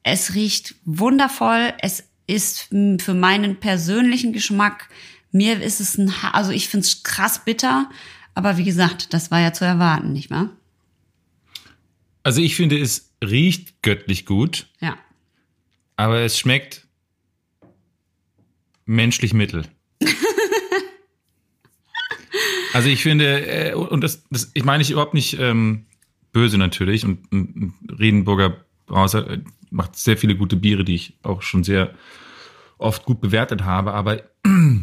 Es riecht wundervoll. Es ist für meinen persönlichen Geschmack, mir ist es ein, also ich finde es krass bitter. Aber wie gesagt, das war ja zu erwarten, nicht wahr? Also ich finde, es riecht göttlich gut, Ja. Aber es schmeckt menschlich mittel. also ich finde, äh, und das, das ich meine ich überhaupt nicht ähm, böse natürlich. Und, und Riedenburger Brauser äh, macht sehr viele gute Biere, die ich auch schon sehr oft gut bewertet habe. Aber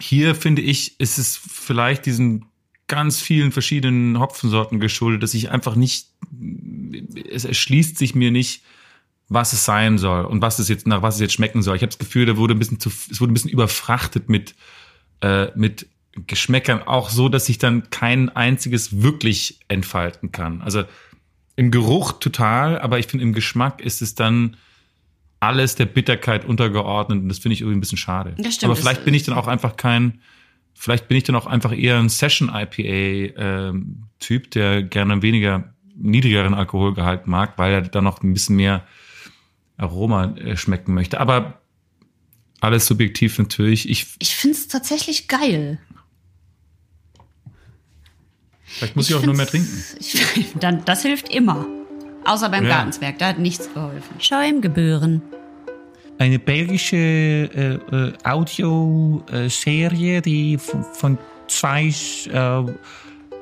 hier finde ich, ist es vielleicht diesen ganz vielen verschiedenen Hopfensorten geschuldet, dass ich einfach nicht, es erschließt sich mir nicht, was es sein soll und was es jetzt nach was es jetzt schmecken soll. Ich habe das Gefühl, da wurde ein bisschen zu, es wurde ein bisschen überfrachtet mit äh, mit Geschmäckern, auch so, dass ich dann kein einziges wirklich entfalten kann. Also im Geruch total, aber ich finde im Geschmack ist es dann alles der Bitterkeit untergeordnet und das finde ich irgendwie ein bisschen schade. Das stimmt, aber vielleicht das- bin ich dann auch einfach kein, vielleicht bin ich dann auch einfach eher ein Session IPA ähm, Typ, der gerne weniger niedrigeren Alkoholgehalt mag, weil er dann noch ein bisschen mehr Aroma äh, schmecken möchte. Aber alles subjektiv natürlich. Ich, Ich finde es tatsächlich geil. vielleicht muss ich, auch nur mehr trinken. Ich, dann, das hilft immer. Außer beim Ja. Gartenswerk, da hat nichts geholfen. Schäumgebühren. eine belgische äh, äh, Audioserie, die von, von zwei äh,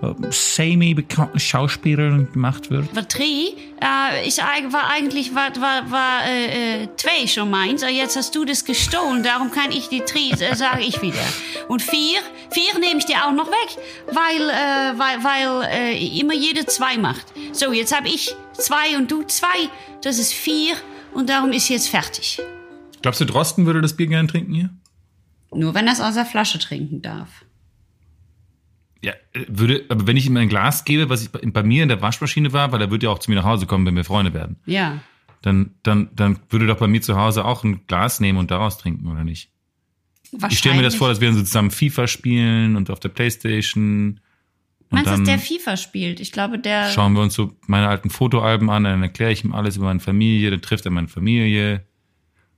äh, semi-bekannten Schauspielern gemacht wird. Wat drie? Äh, ich war eigentlich war, war, war äh, äh, zwei schon meins. Aber Jetzt hast du das gestohlen, darum kann ich die drei, äh, sage ich wieder. Und vier, vier nehme ich dir auch noch weg, weil, äh, weil, weil äh, immer jede zwei macht. So, jetzt habe ich zwei und du zwei. Das ist vier und darum ist jetzt fertig. Glaubst du, Drosten würde das Bier gerne trinken hier? Nur wenn er es aus der Flasche trinken darf. Ja, äh, würde, aber wenn ich ihm ein Glas gebe, was ich bei, mir in der Waschmaschine war, weil er wird ja auch zu mir nach Hause kommen, wenn wir Freunde werden, Ja. dann, dann, dann würde doch bei mir zu Hause auch ein Glas nehmen und daraus trinken, oder nicht? Ich stelle mir das vor, dass wir so zusammen FIFA spielen und auf der Playstation. Meinst du, dass der FIFA spielt? Ich glaube, der. schauen wir uns so meine alten Fotoalben an, dann erkläre ich ihm alles über meine Familie, dann trifft er meine Familie.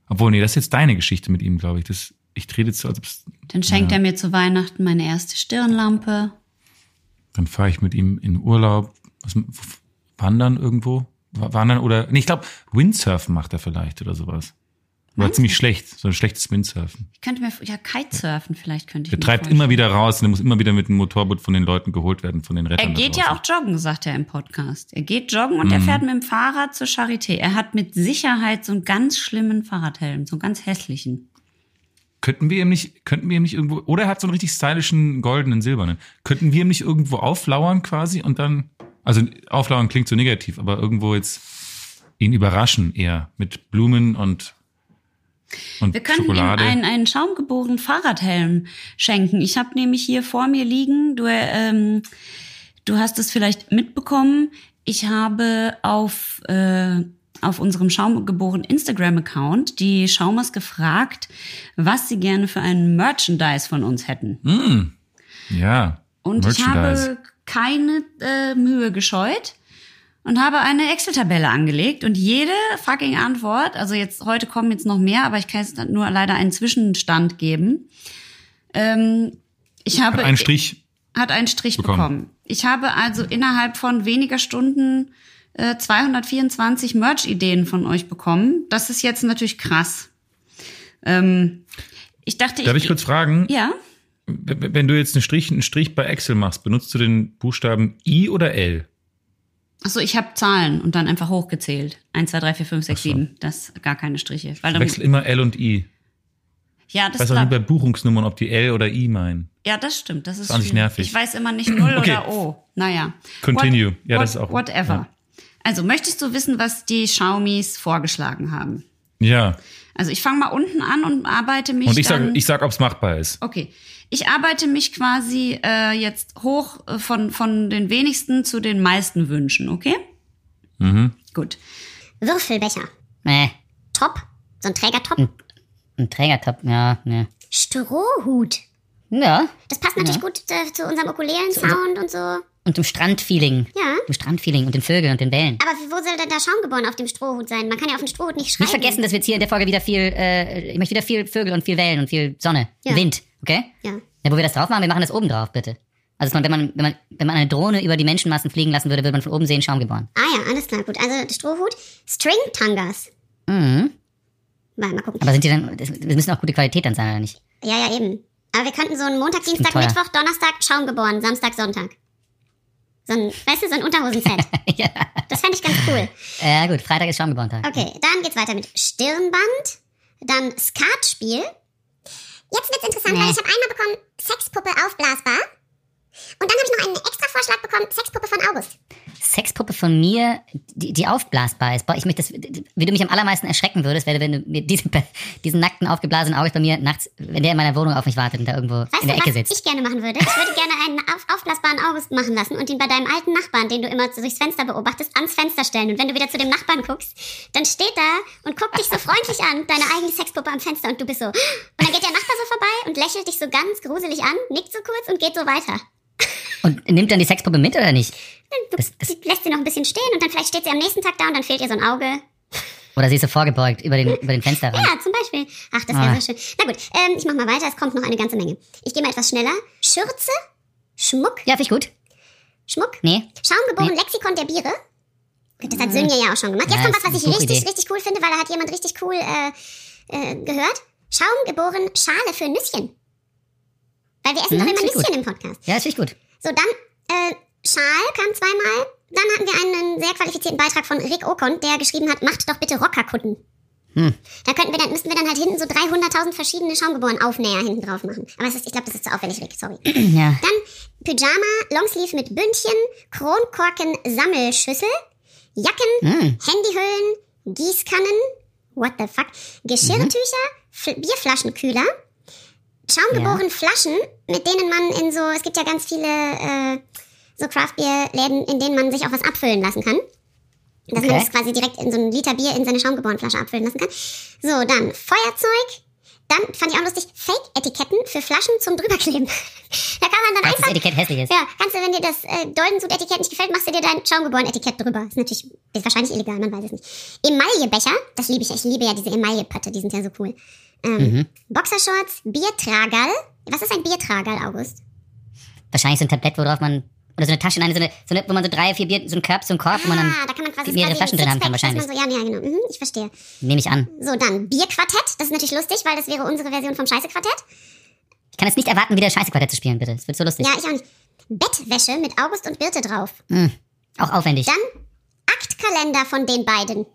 Obwohl, nee, das ist jetzt deine Geschichte mit ihm, glaube ich. Das, ich jetzt so, als ob's, Dann schenkt er mir zu Weihnachten meine erste Stirnlampe. dann fahre ich mit ihm in Urlaub, was, wandern irgendwo, Wa- wandern oder, nee, ich glaube, Windsurfen macht er vielleicht oder sowas. War ziemlich schlecht, so ein schlechtes Windsurfen. Ich könnte mir, ja, Kitesurfen vielleicht könnte ich Der treibt vorstellen. immer wieder raus und der muss immer wieder mit dem Motorboot von den Leuten geholt werden, von den Rettern. Er geht ja auch joggen, sagt er im Podcast. Er geht joggen und er Mhm. fährt mit dem Fahrrad zur Charité. Er hat mit Sicherheit so einen ganz schlimmen Fahrradhelm, so einen ganz hässlichen. Könnten wir ihm nicht, könnten wir ihm nicht irgendwo, oder er hat so einen richtig stylischen goldenen, silbernen. Könnten wir ihm nicht irgendwo auflauern quasi und dann, also auflauern klingt so negativ, aber irgendwo jetzt ihn überraschen eher mit Blumen und, und Wir könnten Schokolade. ihm einen, einen schaumgebohrenen Fahrradhelm schenken. Ich habe nämlich hier vor mir liegen, du, ähm, du hast es vielleicht mitbekommen, ich habe auf, äh, auf unserem Schaumgeboren Instagram-Account die Schaumers gefragt, was sie gerne für einen Merchandise von uns hätten. ja. Und ich habe keine äh, Mühe gescheut und habe eine Excel-Tabelle angelegt und jede fucking Antwort, also jetzt heute kommen jetzt noch mehr, aber ich kann jetzt nur leider einen Zwischenstand geben. Ähm, ich habe Hat einen Strich. hat einen Strich bekommen. bekommen. Ich habe also innerhalb von weniger Stunden äh, 224 Merch-Ideen von euch bekommen. Das ist jetzt natürlich krass. Ähm, ich dachte, Darf ich kurz fragen? ja. wenn du jetzt einen Strich, einen Strich bei Excel machst, benutzt du den Buchstaben I oder L? Achso, ich habe Zahlen und dann einfach hochgezählt. 1, 2, 3, 4, 5, 6, Ach so. 7. Das gar keine Striche. Weil Ich wechsle immer L und I. ja, Ich das weiß auch nicht bei. Buchungsnummern, ob die L oder I meinen. Ja, das stimmt. Das ist sich schwierig. nervig. Ich weiß immer nicht Null Okay. oder O. Naja. Continue. Ja, das ist auch- Whatever. ja. Also, möchtest du wissen, was die Xiaomis vorgeschlagen haben? Ja. Also, ich fange mal unten an und arbeite mich Und ich sag, dann... ich sag, ob es machbar ist. Okay. Ich arbeite mich quasi äh, jetzt hoch äh, von, von den wenigsten zu den meisten Wünschen, okay? Mhm. Gut. Würfelbecher. Nee, Top. So ein Trägertop. Hm. ein Trägertop, ja, ne. Strohhut. Ja. Das passt natürlich gut äh, zu unserem Ukulelen-Sound und so. Und dem Strandfeeling. Ja. Dem Strandfeeling und den Vögeln und den Bällen. Aber wo soll denn da Schaumgeboren auf dem Strohhut sein? Man kann ja auf dem Strohhut nicht schreiben. Nicht vergessen, dass wir jetzt hier in der Folge wieder viel, äh, ich möchte wieder viel Vögel und viel Wellen und viel Sonne. Ja. Wind, okay? Ja. Ja, wo wir das drauf machen, wir machen das oben drauf, bitte. Also wenn man, wenn man, wenn man eine Drohne über die Menschenmassen fliegen lassen würde, würde man von oben sehen, Schaum geboren. Ah ja, alles klar, gut. Also Strohhut. String-Tangas. Mhm. Mal, mal gucken. Aber sind die dann, das, das müssen auch gute Qualität dann sein, oder nicht? Ja, ja, eben. Aber wir könnten so einen Montag, Dienstag. Mittwoch, Donnerstag, Schaum geboren, Samstag, Sonntag. So ein, weißt du, so ein Unterhosenset. ja. Das fände ich ganz cool. ja, gut, Freitag ist Schaum geboren Tag. Okay, dann geht's weiter mit Stirnband, dann Skatspiel. Jetzt wird's interessant, weil ich habe einmal bekommen Sexpuppe aufblasbar. Und dann habe ich noch einen extra Vorschlag bekommen, Sexpuppe von August. Sexpuppe von mir, die, die aufblasbar ist. Boah, ich möchte das, wie du mich am allermeisten erschrecken würdest, wäre, wenn du mir diesen, diesen nackten, aufgeblasenen August bei mir nachts, wenn der in meiner Wohnung auf mich wartet und da irgendwo Weißt in der du, Ecke was sitzt. ich gerne machen würde? Ich würde gerne einen auf, aufblasbaren August machen lassen und ihn bei deinem alten Nachbarn, den du immer durchs Fenster beobachtest, ans Fenster stellen. Und wenn du wieder zu dem Nachbarn guckst, dann steht da und guckt dich so freundlich an, deine eigene Sexpuppe am Fenster und du bist so. Und dann geht der Nachbar so vorbei und lächelt dich so ganz gruselig an, nickt so kurz und geht so weiter. Und nimmt dann die Sexpuppe mit oder nicht? Du Das- das- sie lässt sie noch ein bisschen stehen und dann vielleicht steht sie am nächsten Tag da und dann fehlt ihr so ein Auge. Oder sie ist so vorgebeugt über den, über den Fensterrand? Ja, zum Beispiel. Ach, das wäre Ah. so schön. Na gut, ähm, ich mach mal weiter. Es kommt noch eine ganze Menge. Ich gehe mal etwas schneller. Schürze, Schmuck, Ja, finde ich gut. Schmuck, Nee. Schaumgeboren Lexikon der Biere. Das hat Sönja ja auch schon gemacht. Jetzt Ja, kommt was, was ich richtig, richtig cool finde, weil da hat jemand richtig cool äh, äh, gehört. Schaumgeboren Schale für Nüsschen. Weil wir essen Hm, doch immer finde ich Nüsschen im Podcast. Ja, das finde ich gut. So, dann äh, Schal kam zweimal. Dann hatten wir einen sehr qualifizierten Beitrag von Rick Okon, der geschrieben hat, macht doch bitte Rockerkutten. Hm. Da könnten wir dann, müssten wir dann halt hinten so 300.000 verschiedene Schaumgeboren Aufnäher hinten drauf machen. Aber ist, ich glaube, das ist zu aufwendig, Rick, sorry. Ja. Dann Pyjama, Longsleeve mit Bündchen, Kronkorken, Sammelschüssel, Jacken, Mm. Handyhüllen, Gießkannen, what the fuck, Geschirrtücher, F Bierflaschenkühler, schaumgeborene Flaschen, mit denen man in so, es gibt ja ganz viele äh, so Craftbeer-Läden, in denen man sich auch was abfüllen lassen kann. Dass man Okay. das quasi direkt in so ein Liter Bier in seine Schaumgeborenflasche abfüllen lassen kann. So, dann Feuerzeug. Dann fand ich auch lustig, Fake-Etiketten für Flaschen zum drüberkleben. da kann man dann Falls das einfach Etikett hässlich ist. ja, kannst du, wenn dir das äh, Doldensud-Etikett nicht gefällt, machst du dir dein Schaumgeboren-Etikett drüber. Ist natürlich, ist wahrscheinlich illegal, man weiß es nicht. Emaillebecher, das liebe ich. Ich liebe ja diese Emaille-Patte, die sind ja so cool. Ähm, Boxershorts, Biertragal. Was ist ein Biertragal, August? Wahrscheinlich so ein Tablett, worauf man, oder so eine Tasche, nein, so eine, so eine, wo man so drei, vier Bier, so ein Korb, so ein Korb, wo man dann, ah, da kann man quasi mehrere Flaschen drin haben kann, wahrscheinlich. So, ja, ja, genau. Mhm, ich verstehe. nehme ich an. So, dann Bierquartett. Das ist natürlich lustig, weil das wäre unsere Version vom Scheiße-Quartett. Ich kann jetzt nicht erwarten, wieder Scheiße-Quartett zu spielen, bitte. Das wird so lustig. Ja, ich auch nicht. Bettwäsche mit August und Birte drauf. Auch aufwendig. Dann Aktkalender von den beiden.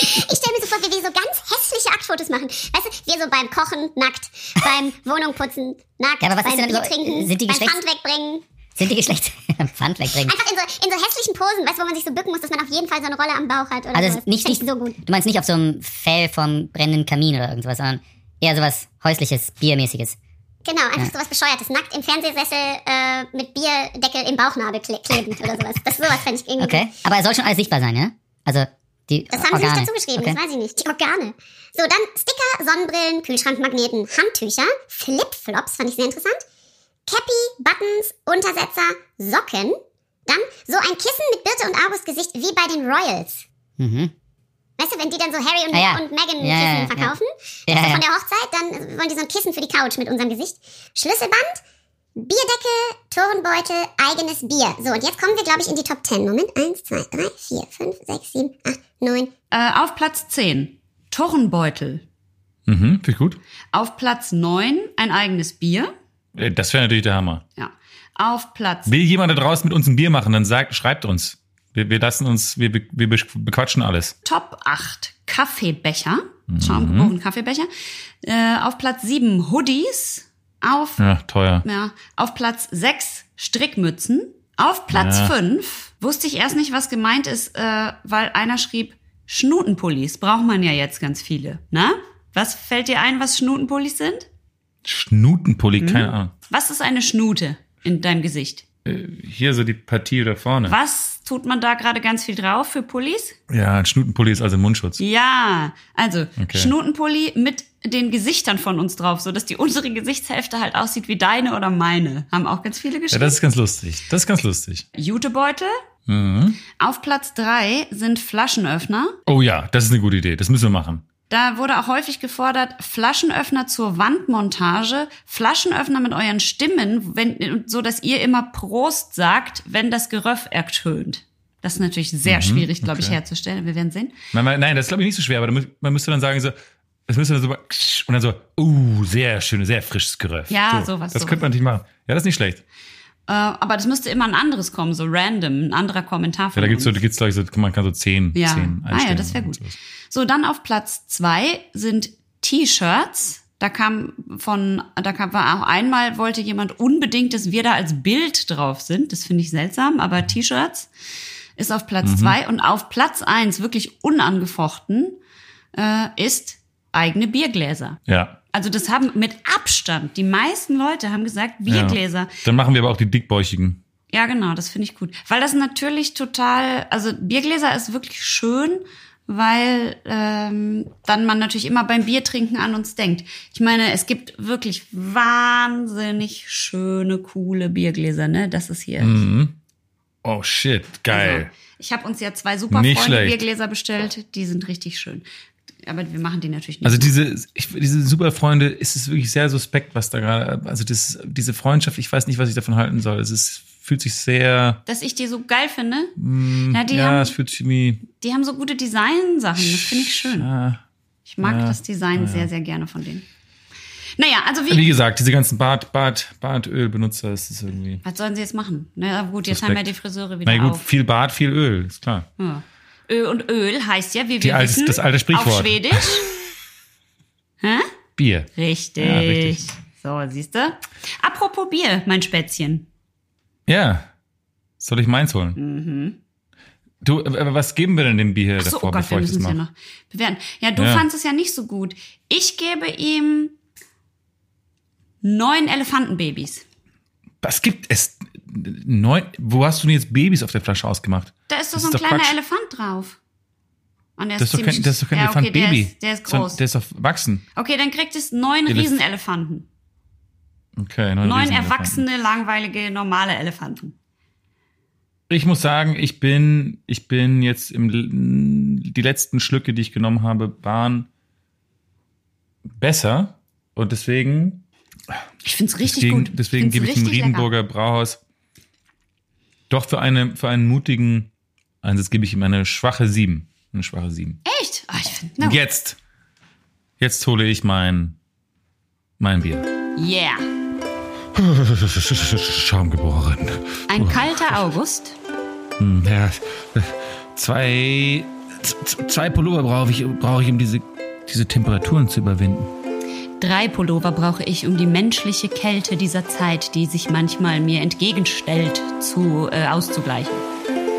Ich stelle mir so vor, wie wir so ganz hässliche Aktfotos machen. Weißt du, wir so beim Kochen nackt, beim Wohnung putzen nackt, Ja, aber was beim ist denn Bier so- trinken, sind die beim Pfand wegbringen. Sind die Geschlechts... Pfand wegbringen. Einfach in so, in so hässlichen Posen, weißt du, wo man sich so bücken muss, dass man auf jeden Fall so eine Rolle am Bauch hat oder Also nicht, nicht ich so gut. du meinst nicht auf so einem Fell vom brennenden Kamin oder irgendwas, sondern eher sowas häusliches, biermäßiges. Genau, einfach sowas bescheuertes. Nackt im Fernsehsessel äh, mit Bierdeckel im Bauchnabel kle klebend oder sowas. Das sowas fände ich irgendwie Okay. Aber es soll schon alles sichtbar sein, ja? Also die Das haben Organe. sie nicht dazu geschrieben, okay. das weiß ich nicht. Die Organe. So, dann Sticker, Sonnenbrillen, Kühlschrankmagneten, Handtücher, Flipflops, fand ich sehr interessant. Cappy, Buttons, Untersetzer, Socken. Dann so ein Kissen mit Birte und August Gesicht wie bei den Royals. Mhm. Weißt du, wenn die dann so Harry und, Ah, ja. und Meghan Ja, Kissen ja. verkaufen, Ja, also ja. von der Hochzeit, dann wollen die so ein Kissen für die Couch mit unserem Gesicht. Schlüsselband, Bierdeckel, Turnbeutel, eigenes Bier. So, und jetzt kommen wir, glaube ich, in die Top 10. Moment. Eins, zwei, drei, vier, fünf, sechs, sieben, acht, neun, Äh, auf Platz 10 Turnbeutel. Mhm, finde ich gut. Auf Platz 9 ein eigenes Bier. Äh, Das wäre natürlich der Hammer. Ja. Auf Platz. Will jemand da draußen mit uns ein Bier machen, dann sagt, schreibt uns. Wir, wir lassen uns, wir, wir be- bequatschen alles. Top 8 Kaffeebecher. Schaumgebogen Kaffeebecher. Äh, auf Platz 7 Hoodies. Auf, Ja, teuer. ja, auf Platz 6 Strickmützen. Auf Platz Ja. 5 wusste ich erst nicht, was gemeint ist, äh, weil einer schrieb, Schnutenpullis. Braucht man ja jetzt ganz viele. Na? Was fällt dir ein, was Schnutenpullis sind? Schnutenpulli, Mhm. keine Ahnung. Was ist eine Schnute in deinem Gesicht? Hier so die Partie da vorne. Was tut man da gerade ganz viel drauf für Pullis? Ja, ein Schnutenpulli ist also Mundschutz. Ja, also Okay. Schnutenpulli mit den Gesichtern von uns drauf, so dass die untere Gesichtshälfte halt aussieht wie deine oder meine. Haben auch ganz viele Ja, geschrieben. das ist ganz lustig. Das ist ganz lustig. Jutebeutel. Mhm. Auf Platz drei sind Flaschenöffner. Oh ja, das ist eine gute Idee. Das müssen wir machen. Da wurde auch häufig gefordert, Flaschenöffner zur Wandmontage, Flaschenöffner mit euren Stimmen, wenn, so dass ihr immer Prost sagt, wenn das Geröff ertönt. Das ist natürlich sehr schwierig, glaube ich, Mhm, okay. herzustellen. Wir werden sehen. Man, nein, das ist glaube ich nicht so schwer, aber man müsste dann sagen so, das müsste dann so und dann so, uh, sehr schönes, sehr frisches Geröff. Ja, so, sowas, Das sowas. könnte man natürlich machen. Ja, das ist nicht schlecht. Äh, aber das müsste immer ein anderes kommen, so random, ein anderer Kommentar Ja, von da gibt's so, da gibt's glaube ich so, man kann so zehn, Ja, zehn ah ja, einstellen das wäre gut. So, dann auf Platz zwei sind T-Shirts. Da kam von, da kam, war auch einmal wollte jemand unbedingt, dass wir da als Bild drauf sind. Das finde ich seltsam, aber T-Shirts ist auf Platz Mhm. zwei und auf Platz eins wirklich unangefochten äh, ist eigene Biergläser. Ja. Also das haben mit Abstand die meisten Leute haben gesagt Biergläser. Ja. Dann machen wir aber auch die dickbäuchigen. Ja, genau, das finde ich gut. Weil das natürlich total, also Biergläser ist wirklich schön, weil ähm, dann man natürlich immer beim Biertrinken an uns denkt. Ich meine, es gibt wirklich wahnsinnig schöne, coole Biergläser, ne? Das ist hier. Oh shit, geil. Also, ich habe uns ja zwei super Nicht Freunde schlecht. Biergläser bestellt, die sind richtig schön. Aber wir machen die natürlich nicht. Also diese, ich, diese Superfreunde, ist es wirklich sehr suspekt, was da gerade, also das, diese Freundschaft, ich weiß nicht, was ich davon halten soll. Es ist, fühlt sich sehr, dass ich die so geil finde. ja, die, Mm, ja, es haben, fühlt sich irgendwie, die haben so gute Designsachen. Das finde ich schön. ja. Ich mag Ja, das Design sehr, sehr gerne von denen. Naja, also wie, Wie gesagt, diese ganzen Bart, Bart, Bartölbenutzer, ist es irgendwie. was sollen sie jetzt machen? Na ja, gut, jetzt Suspekt. haben wir die Friseure wieder Na gut, auf. viel Bart, viel Öl, ist klar. Ja. Öl und Öl heißt ja, wie wir alte- wissen, das alte auf Sprichwort. Schwedisch. Bier. Richtig. Ja, richtig. So, siehst du? Apropos Bier, mein Spätzchen. Ja. Soll ich meins holen? Du, aber was geben wir denn dem Bier Mhm. Ach so, davor, oh Gott, bevor wir ich das ja mache? noch bewerten. Ja, du Ja. fandest es ja nicht so gut. Ich gebe ihm neun Elefantenbabys. Was gibt es? Neun, wo hast du denn jetzt Babys auf der Flasche ausgemacht? Da ist doch Das so ein doch kleiner Quatsch. Elefant drauf. Und der Das ist doch kein, das ist doch kein ja, okay, Elefant-Baby. Der ist, der ist groß. Der ist doch wachsen. Okay, dann kriegt es neun Elef- Riesenelefanten. Okay, Neun Riesenelefanten. erwachsene, langweilige, normale Elefanten. Ich muss sagen, ich bin, ich bin jetzt im, die letzten Schlücke, die ich genommen habe, waren besser. Und deswegen, Ich find's richtig deswegen, gut. deswegen gebe ich dem richtig lecker. Riedenburger Brauhaus doch für eine, für einen mutigen Einsatz gebe ich ihm eine schwache Sieben. Eine schwache Sieben. Echt? Ah, ich find, gut. jetzt, jetzt hole ich mein, mein Bier. Yeah. Schaumgeboren. Ein kalter August. Ja, zwei, zwei Pullover brauche ich, brauche ich, um diese, diese Temperaturen zu überwinden. Drei Pullover brauche ich, um die menschliche Kälte dieser Zeit, die sich manchmal mir entgegenstellt, zu, äh, auszugleichen.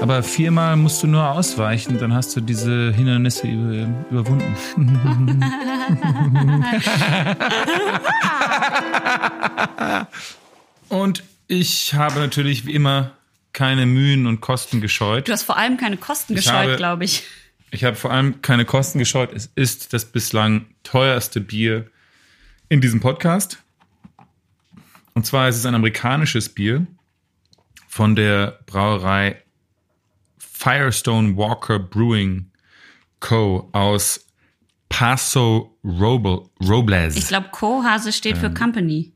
Aber viermal musst du nur ausweichen, dann hast du diese Hindernisse über, überwunden. und ich habe natürlich wie immer keine Mühen und Kosten gescheut. Du hast vor allem keine Kosten Ich gescheut, glaube ich. Ich habe vor allem keine Kosten gescheut. Es ist das bislang teuerste Bier in diesem Podcast. Und zwar ist es ein amerikanisches Bier von der Brauerei Firestone Walker Brewing Co. aus Paso Roble, Robles. Ich glaube, Co-Hase steht Ähm. für Company.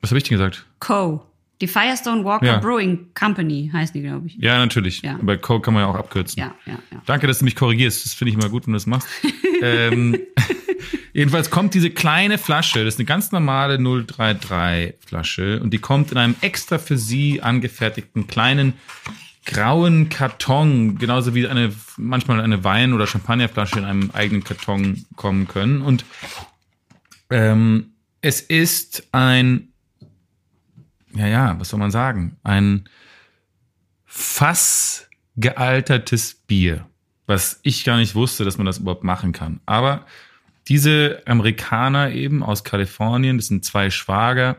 Was habe ich denn gesagt? Co. Die Firestone Walker Ja. Brewing Company heißt die, glaube ich. Ja, natürlich. Ja. Bei Co. kann man ja auch abkürzen. Ja, ja, ja. Danke, dass du mich korrigierst. Das finde ich immer gut, wenn du das machst. ähm, Jedenfalls kommt diese kleine Flasche, das ist eine ganz normale 033 Flasche und die kommt in einem extra für sie angefertigten kleinen grauen Karton, genauso wie eine manchmal eine Wein- oder Champagnerflasche in einem eigenen Karton kommen können. Und ähm, es ist ein, ja, ja, was soll man sagen? Ein fass gealtertes Bier, was ich gar nicht wusste, dass man das überhaupt machen kann. Aber diese Amerikaner eben aus Kalifornien, das sind zwei Schwager.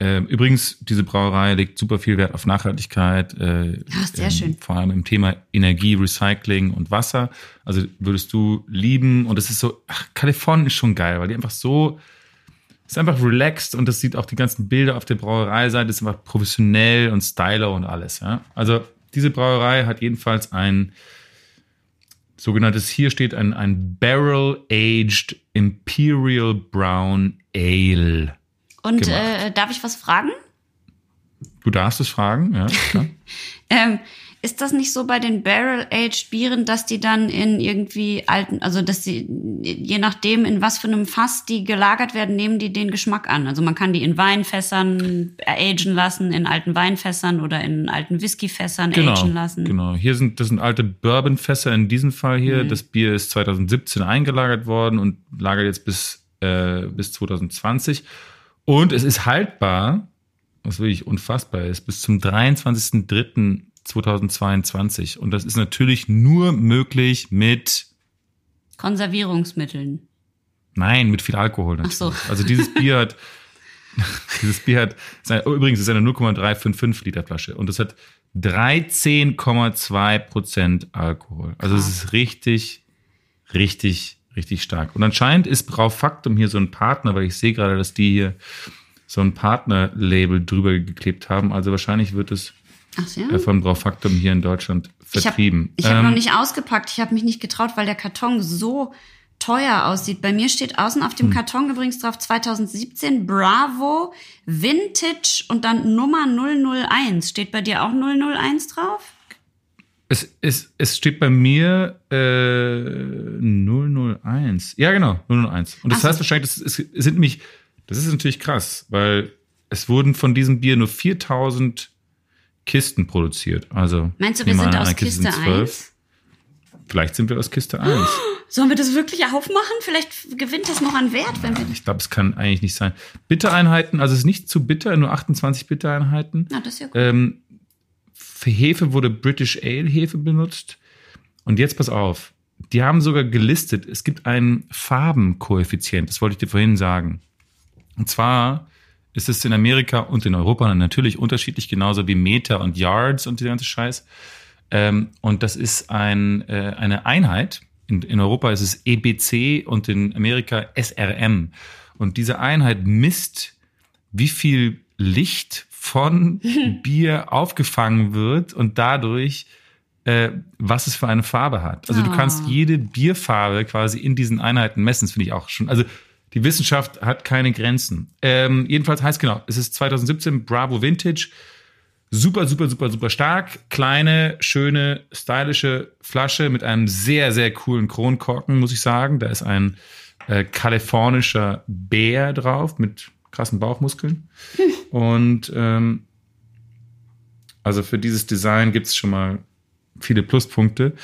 Äh, übrigens, diese Brauerei legt super viel Wert auf Nachhaltigkeit. Äh, Ja, sehr schön. Vor allem im Thema Energie, Recycling und Wasser. Also würdest du lieben. Und es ist so, ach, Kalifornien ist schon geil, weil die einfach so, ist einfach relaxed und das sieht auch die ganzen Bilder auf der Brauereiseite, ist einfach professionell und stylo und alles. Ja? Also diese Brauerei hat jedenfalls ein sogenanntes, hier steht ein, ein Barrel-Aged Imperial Brown Ale. Und äh, darf ich was fragen? Du darfst es fragen, ja. Ähm, ist das nicht so bei den Barrel-Aged Bieren, dass die dann in irgendwie alten, also dass sie, je nachdem, in was für einem Fass die gelagert werden, nehmen die den Geschmack an? Also man kann die in Weinfässern agen lassen, in alten Weinfässern oder in alten Whiskyfässern genau, agen lassen. genau. Hier sind, das sind alte Bourbonfässer in diesem Fall hier. Das Bier ist 2017 eingelagert worden und lagert jetzt bis, äh, bis 2020. Und es ist haltbar, was wirklich unfassbar ist, bis zum 23.03.2022. Und das ist natürlich nur möglich mit Konservierungsmitteln. Nein, mit viel Alkohol natürlich. so. Also dieses Bier hat, dieses Bier hat, ist eine, oh, übrigens ist eine 0,355 Liter Flasche und es hat 13,2 Prozent Alkohol. Also es ist richtig, richtig, richtig stark. Und anscheinend ist Braufaktum hier so ein Partner, weil ich sehe gerade, dass die hier so ein Partnerlabel drüber geklebt haben. Also wahrscheinlich wird es Ach ja. äh, von Braufaktum hier in Deutschland Ich habe vertrieben. ich hab Ähm, noch nicht ausgepackt. Ich habe mich nicht getraut, weil der Karton so teuer aussieht. Bei mir steht außen auf Hm. dem Karton übrigens drauf 2017 Bravo Vintage und dann Nummer 001. Steht bei dir auch 001 drauf? Es, es, es steht bei mir äh, 001. Ja, genau, 001. Und das Ach so. heißt wahrscheinlich, das ist, sind mich, das ist natürlich krass, weil es wurden von diesem Bier nur 4000 Kisten produziert. Also, Meinst du, wir sind aus Kiste sind 1? Vielleicht sind wir aus Kiste 1. Sollen wir das wirklich aufmachen? Vielleicht gewinnt das noch an Wert, wenn wir. Ich glaube, es kann eigentlich nicht sein. Bittereinheiten, also es ist nicht zu bitter, nur 28 Bittereinheiten. Na, das ist ja gut. Ähm, für Hefe wurde British Ale Hefe benutzt. Und jetzt pass auf. Die haben sogar gelistet, es gibt einen Farbenkoeffizient, das wollte ich dir vorhin sagen. Und zwar ist es in Amerika und in Europa natürlich unterschiedlich, genauso wie Meter und Yards und der ganze Scheiß. Ähm, und das ist ein, äh, eine Einheit. In, in Europa ist es EBC und in Amerika SRM. Und diese Einheit misst, wie viel Licht von Bier aufgefangen wird und dadurch, äh, was es für eine Farbe hat. Also du Ah. kannst jede Bierfarbe quasi in diesen Einheiten messen. Das finde ich auch schon. Also die Wissenschaft hat keine Grenzen. Ähm, jedenfalls heißt genau, es ist 2017 Bravo Vintage. Super, super, super, super stark. Kleine, schöne, stylische Flasche mit einem sehr, sehr coolen Kronkorken, muss ich sagen. Da ist ein äh, kalifornischer Bär drauf mit krassen Bauchmuskeln. Und ähm, also für dieses Design gibt es schon mal viele Pluspunkte.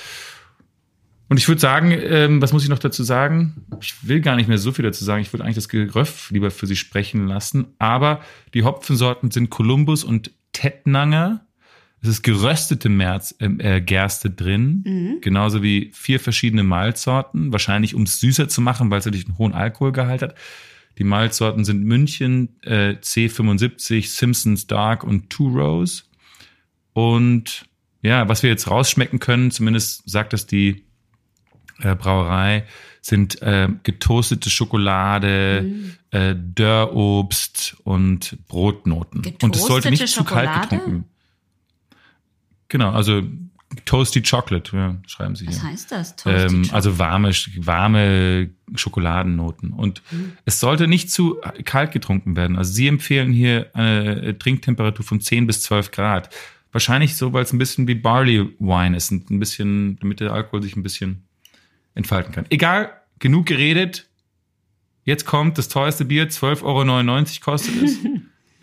Und ich würde sagen, ähm, was muss ich noch dazu sagen? Ich will gar nicht mehr so viel dazu sagen. Ich würde eigentlich das Geröff lieber für Sie sprechen lassen. Aber die Hopfensorten sind Columbus und Tettnanger. Es ist geröstete Merz, ähm, äh, Gerste drin, genauso wie vier verschiedene Malzsorten, wahrscheinlich um es süßer zu machen, weil es natürlich einen hohen Alkoholgehalt hat. Die Malzsorten sind München, äh, C75, Simpsons Dark und Two Rose. Und ja, was wir jetzt rausschmecken können, zumindest sagt das die äh, Brauerei, sind äh, getoastete Schokolade, Mhm. äh, Dörrobst und Brotnoten. und es sollte nicht Getoastete zu kalt Schokolade? getrunken. Genau, also Toasty Chocolate, ja, schreiben sie hier. Was heißt das? Ähm, Chocolate. also warme, warme Schokoladennoten. Und Mhm. es sollte nicht zu kalt getrunken werden. Also Sie empfehlen hier eine Trinktemperatur von 10 bis 12 Grad. Wahrscheinlich so, weil es ein bisschen wie Barley Wine ist. Ein bisschen, damit der Alkohol sich ein bisschen entfalten kann. Egal, genug geredet. jetzt kommt das teuerste Bier, 12,99 Euro kostet es.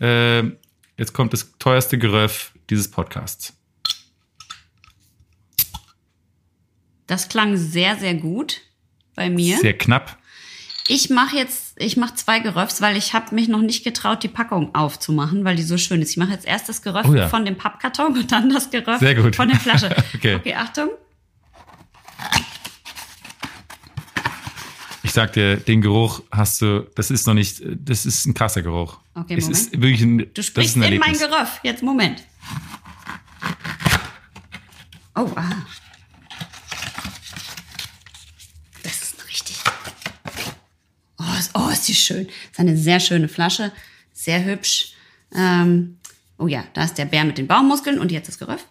äh, jetzt kommt das teuerste Geröff dieses Podcasts. Das klang sehr, sehr gut bei mir. Sehr knapp. Ich mache jetzt, ich mache zwei Geröffs, weil ich habe mich noch nicht getraut, die Packung aufzumachen, weil die so schön ist. Ich mache jetzt erst das Geröff Oh ja. von dem Pappkarton und dann das Geröff von der Flasche. Okay. okay, Achtung. Ich sag dir, den Geruch hast du, das ist noch nicht, das ist ein krasser Geruch. Okay, es Moment. ist wirklich ein, Du sprichst ein in mein. Geröff. Jetzt Moment. Oh, ah. Das ist richtig. Oh, ist, oh, ist die schön. Das ist eine sehr schöne Flasche. Sehr hübsch. Ähm, oh ja, da ist der Bär mit den Baummuskeln und jetzt das Geröff.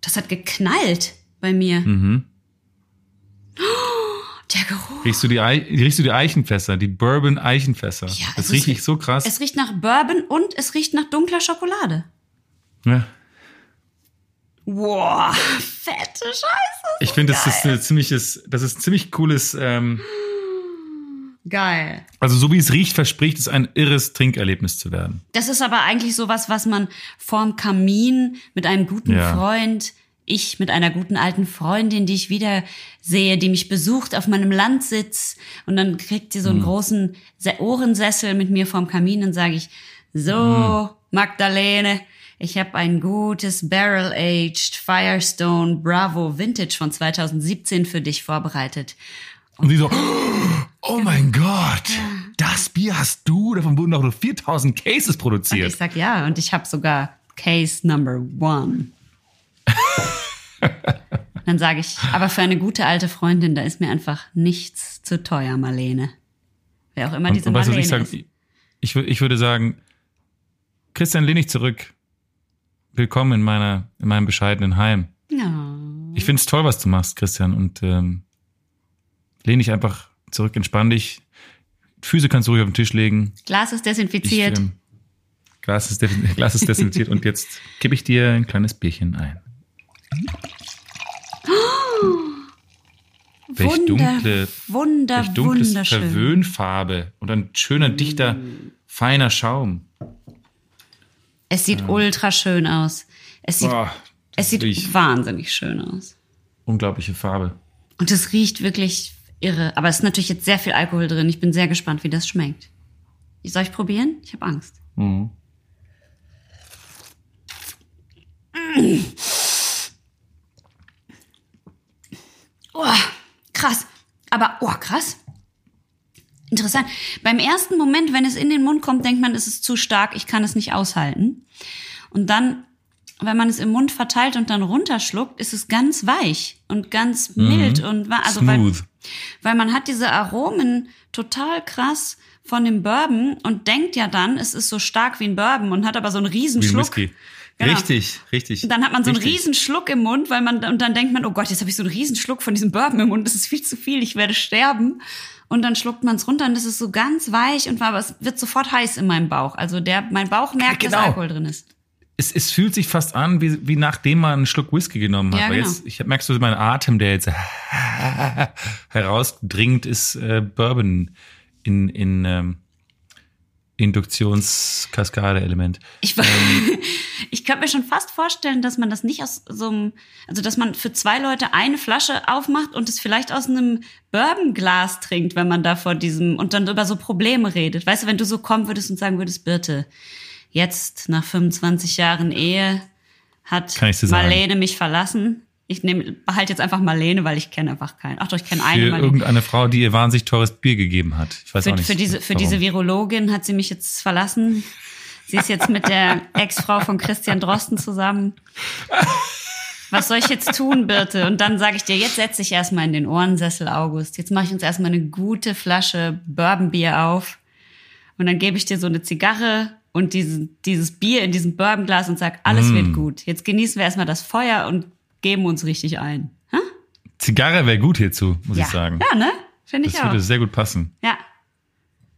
Das hat geknallt bei mir. Mhm. Der Geruch. Riechst du die, riechst du die Eichenfässer, die Bourbon-Eichenfässer? Ja, das es riecht nicht so krass. Es riecht nach Bourbon und es riecht nach dunkler Schokolade. ja. Wow, fette Scheiße. Ich finde, das ist ein ziemliches, das ist ein ziemlich cooles, ähm, Geil. also so wie es riecht, verspricht es ein irres Trinkerlebnis zu werden. Das ist aber eigentlich sowas, was man vorm Kamin mit einem guten Ja. Freund, ich mit einer guten alten Freundin, die ich wieder sehe, die mich besucht auf meinem Landsitz und dann kriegt sie so Mhm. einen großen Se- Ohrensessel mit mir vorm Kamin und sage ich, so, Mhm. Magdalene, ich habe ein gutes Barrel-Aged Firestone Bravo Vintage von 2017 für dich vorbereitet. Und sie so, oh mein Gott, das Bier hast du? Davon wurden doch nur 4000 Cases Und produziert. ich sag ja, und ich habe sogar Case Number One. Dann sage ich, aber für eine gute alte Freundin, da ist mir einfach nichts zu teuer, Marlene. Wer auch immer Und, diese und weißt du, was Marlene ich ist. Ich, ich würde sagen, Christian, lehn dich zurück. Willkommen in meiner, in meinem bescheidenen Heim. Ja. Ich finde es toll, was du machst, Christian. Und ähm, lehn dich einfach zurück, entspann dich. Füße kannst du ruhig auf den Tisch legen. Glas ist Ich, desinfiziert. ähm, Glas, ist Glas ist desinfiziert und jetzt kippe ich dir ein kleines Bierchen ein. Welch dunkle, Wunder, welch dunkles. Verwöhnfarbe und ein schöner, dichter, feiner Schaum. Es sieht ultra schön aus. Es sieht, Boah, es sieht wahnsinnig schön aus. unglaubliche Farbe. Und es riecht wirklich irre. Aber es ist natürlich jetzt sehr viel Alkohol drin. Ich bin sehr gespannt, wie das schmeckt. Soll ich probieren? Ich habe Angst. Mhm. Oh, krass. Aber, oh, krass. Interessant. Beim ersten Moment, wenn es in den Mund kommt, denkt man, es ist zu stark, ich kann es nicht aushalten. Und dann, wenn man es im Mund verteilt und dann runterschluckt, ist es ganz weich und ganz mild und wa- also weil, Smooth. weil man hat diese Aromen total krass von dem Bourbon und denkt ja dann, es ist so stark wie ein Bourbon und hat aber so einen riesen Wie ein Schluck. Whisky. Genau. Richtig, richtig. Und dann hat man so einen richtig. riesen Schluck im Mund, weil man und dann denkt man, oh Gott, jetzt habe ich so einen riesen Schluck von diesem Bourbon im Mund, das ist viel zu viel, ich werde sterben. Und dann schluckt man es runter und es ist so ganz weich und aber es wird sofort heiß in meinem Bauch. Also der mein Bauch merkt, genau. dass Alkohol drin ist. Es, es fühlt sich fast an, wie, wie nachdem man einen Schluck Whisky genommen hat. Ja, Weil genau. jetzt, ich merkst du, mein Atem, der jetzt herausdringt, ist äh, Bourbon in, in ähm, Induktionskaskade-Element. Ich, ich könnte mir schon fast vorstellen, dass man das nicht aus so einem, also dass man für zwei Leute eine Flasche aufmacht und es vielleicht aus einem Bourbonglas trinkt, wenn man da vor diesem und dann über so Probleme redet. Weißt du, wenn du so kommen würdest und sagen würdest, Birte, jetzt nach 25 Jahren Ehe hat dir sagen. Marlene mich verlassen. Ich nehme, behalte jetzt einfach Marlene, weil ich kenne einfach keinen. Ach doch, ich kenne eine Für Marlene. irgendeine Frau, die ihr wahnsinnig teures Bier gegeben hat. Ich weiß auch Für, nicht. für, diese, für warum. diese Virologin hat sie mich jetzt verlassen. Sie ist jetzt mit der Ex-Frau von Christian Drosten zusammen. Was soll ich jetzt tun, Birte? Und dann sage ich dir, jetzt setz dich erstmal in den Ohrensessel, August. Jetzt mache ich uns erstmal eine gute Flasche Bourbonbier auf. Und dann gebe ich dir so eine Zigarre und diesen, dieses Bier in diesem Bourbonglas und sag, alles Mm. wird gut. Jetzt genießen wir erstmal das Feuer und geben uns richtig ein. Ha? Zigarre wäre gut hierzu, muss ja. ich sagen. Ja, ne? Finde ich das auch. würde sehr gut passen. Ja.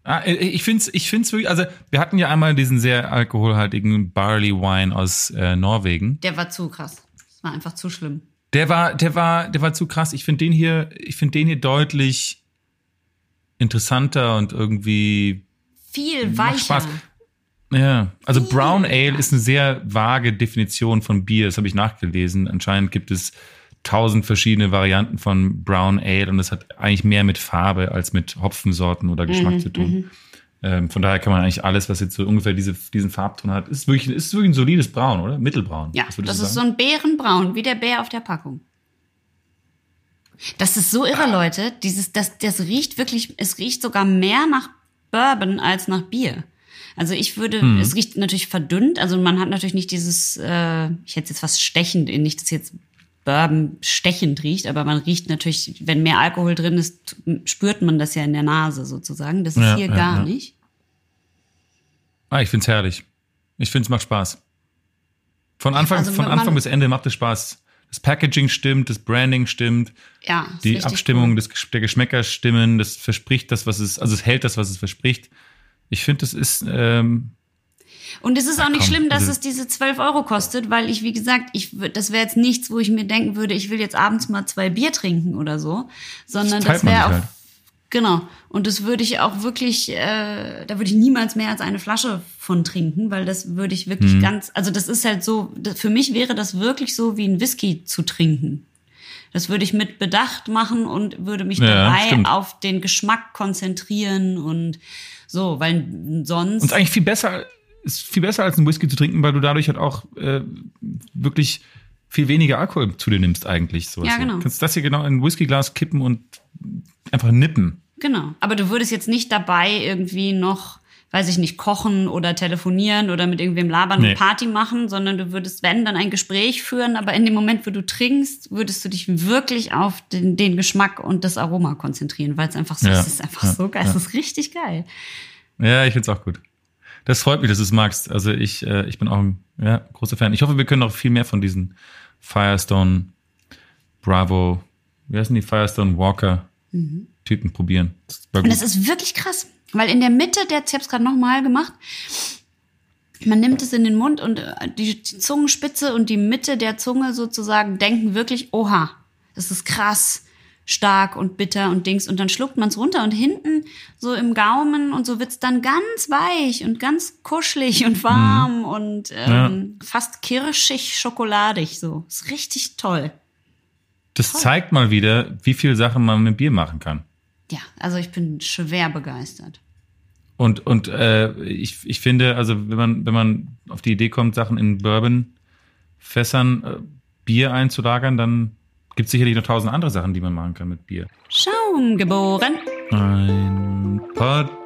Ah, äh, ich finde es ich find's wirklich, also wir hatten ja einmal diesen sehr alkoholhaltigen Barley Wine aus äh, Norwegen. Der war zu krass. Das war einfach zu schlimm. Der war, der war, der war zu krass. Ich finde den hier, ich finde den hier deutlich interessanter und irgendwie Viel weicher. Spaß. Ja, also Brown Ale ist eine sehr vage Definition von Bier. Das habe ich nachgelesen. Anscheinend gibt es tausend verschiedene Varianten von Brown Ale und das hat eigentlich mehr mit Farbe als mit Hopfensorten oder Geschmack Mhm, zu tun. Ähm, von daher kann man eigentlich alles, was jetzt so ungefähr diese, diesen Farbton hat, ist wirklich, ist wirklich ein solides Braun, oder? Mittelbraun. Ja, das ist so ein Bärenbraun, wie der Bär auf der Packung. Das ist so irre, Leute. Dieses, das, das riecht wirklich, es riecht sogar mehr nach Bourbon als nach Bier. Also ich würde, Hm. es riecht natürlich verdünnt, also man hat natürlich nicht dieses, äh, ich hätte jetzt fast stechend, nicht, dass jetzt Bourbon stechend riecht, aber man riecht natürlich, wenn mehr Alkohol drin ist, spürt man das ja in der Nase sozusagen. Das ist Ja, hier ja, gar ja. nicht. Ah, ich find's herrlich. Ich find's macht Spaß. Von Anfang, Also, von Anfang bis Ende macht es Spaß. Das Packaging stimmt, das Branding stimmt, Ja, die Abstimmung cool. des, der Geschmäcker stimmen, das verspricht das, was es, also es hält das, was es verspricht. Ich finde, das ist, ähm, Und es ist auch nicht komm, schlimm, dass also- es diese 12 Euro kostet, weil ich, wie gesagt, ich, das wäre jetzt nichts, wo ich mir denken würde, ich will jetzt abends mal zwei Bier trinken oder so, sondern Das das wäre auch, halt. genau. Und das würde ich auch wirklich, äh, da würde ich niemals mehr als eine Flasche von trinken, weil das würde ich wirklich Mhm. ganz, also das ist halt so, für mich wäre das wirklich so wie ein Whisky zu trinken. Das würde ich mit Bedacht machen und würde mich Ja, dabei stimmt. auf den Geschmack konzentrieren und so, weil sonst. und eigentlich viel besser, ist viel besser als ein Whisky zu trinken, weil du dadurch halt auch äh, wirklich viel weniger Alkohol zu dir nimmst eigentlich. So Ja, genau. Du kannst das hier genau in ein Whiskyglas kippen und einfach nippen. Genau. Aber du würdest jetzt nicht dabei irgendwie noch, weiß ich nicht, kochen oder telefonieren oder mit irgendwem labern Nee. und Party machen, sondern du würdest, wenn, dann ein Gespräch führen. Aber in dem Moment, wo du trinkst, würdest du dich wirklich auf den, den Geschmack und das Aroma konzentrieren, weil es einfach so, Ja. es ist einfach Ja. so geil. Es ist richtig geil. Ja, ich find's auch gut. Das freut mich, dass du es magst. Also ich, äh, ich bin auch ein ja, großer Fan. Ich hoffe, wir können noch viel mehr von diesen Firestone Bravo, wie heißen die Firestone Walker Typen probieren. Das Und es ist wirklich krass, weil in der Mitte, der, ich habe es gerade nochmal gemacht, man nimmt es in den Mund und äh, die, die Zungenspitze und die Mitte der Zunge sozusagen denken wirklich, oha, das ist krass, stark und bitter und Dings. Und dann schluckt man es runter und hinten so im Gaumen und so wird's dann ganz weich und ganz kuschelig und warm und ähm, fast kirschig, schokoladig so. Ist richtig toll. Das zeigt mal wieder, wie viel Sachen man mit Bier machen kann. Ja, also ich bin schwer begeistert. Und, und äh, ich, ich finde, also wenn man, wenn man auf die Idee kommt, Sachen in Bourbon-Fässern äh, Bier einzulagern, dann gibt es sicherlich noch tausend andere Sachen, die man machen kann mit Bier. Schaum geboren. Ein Podcast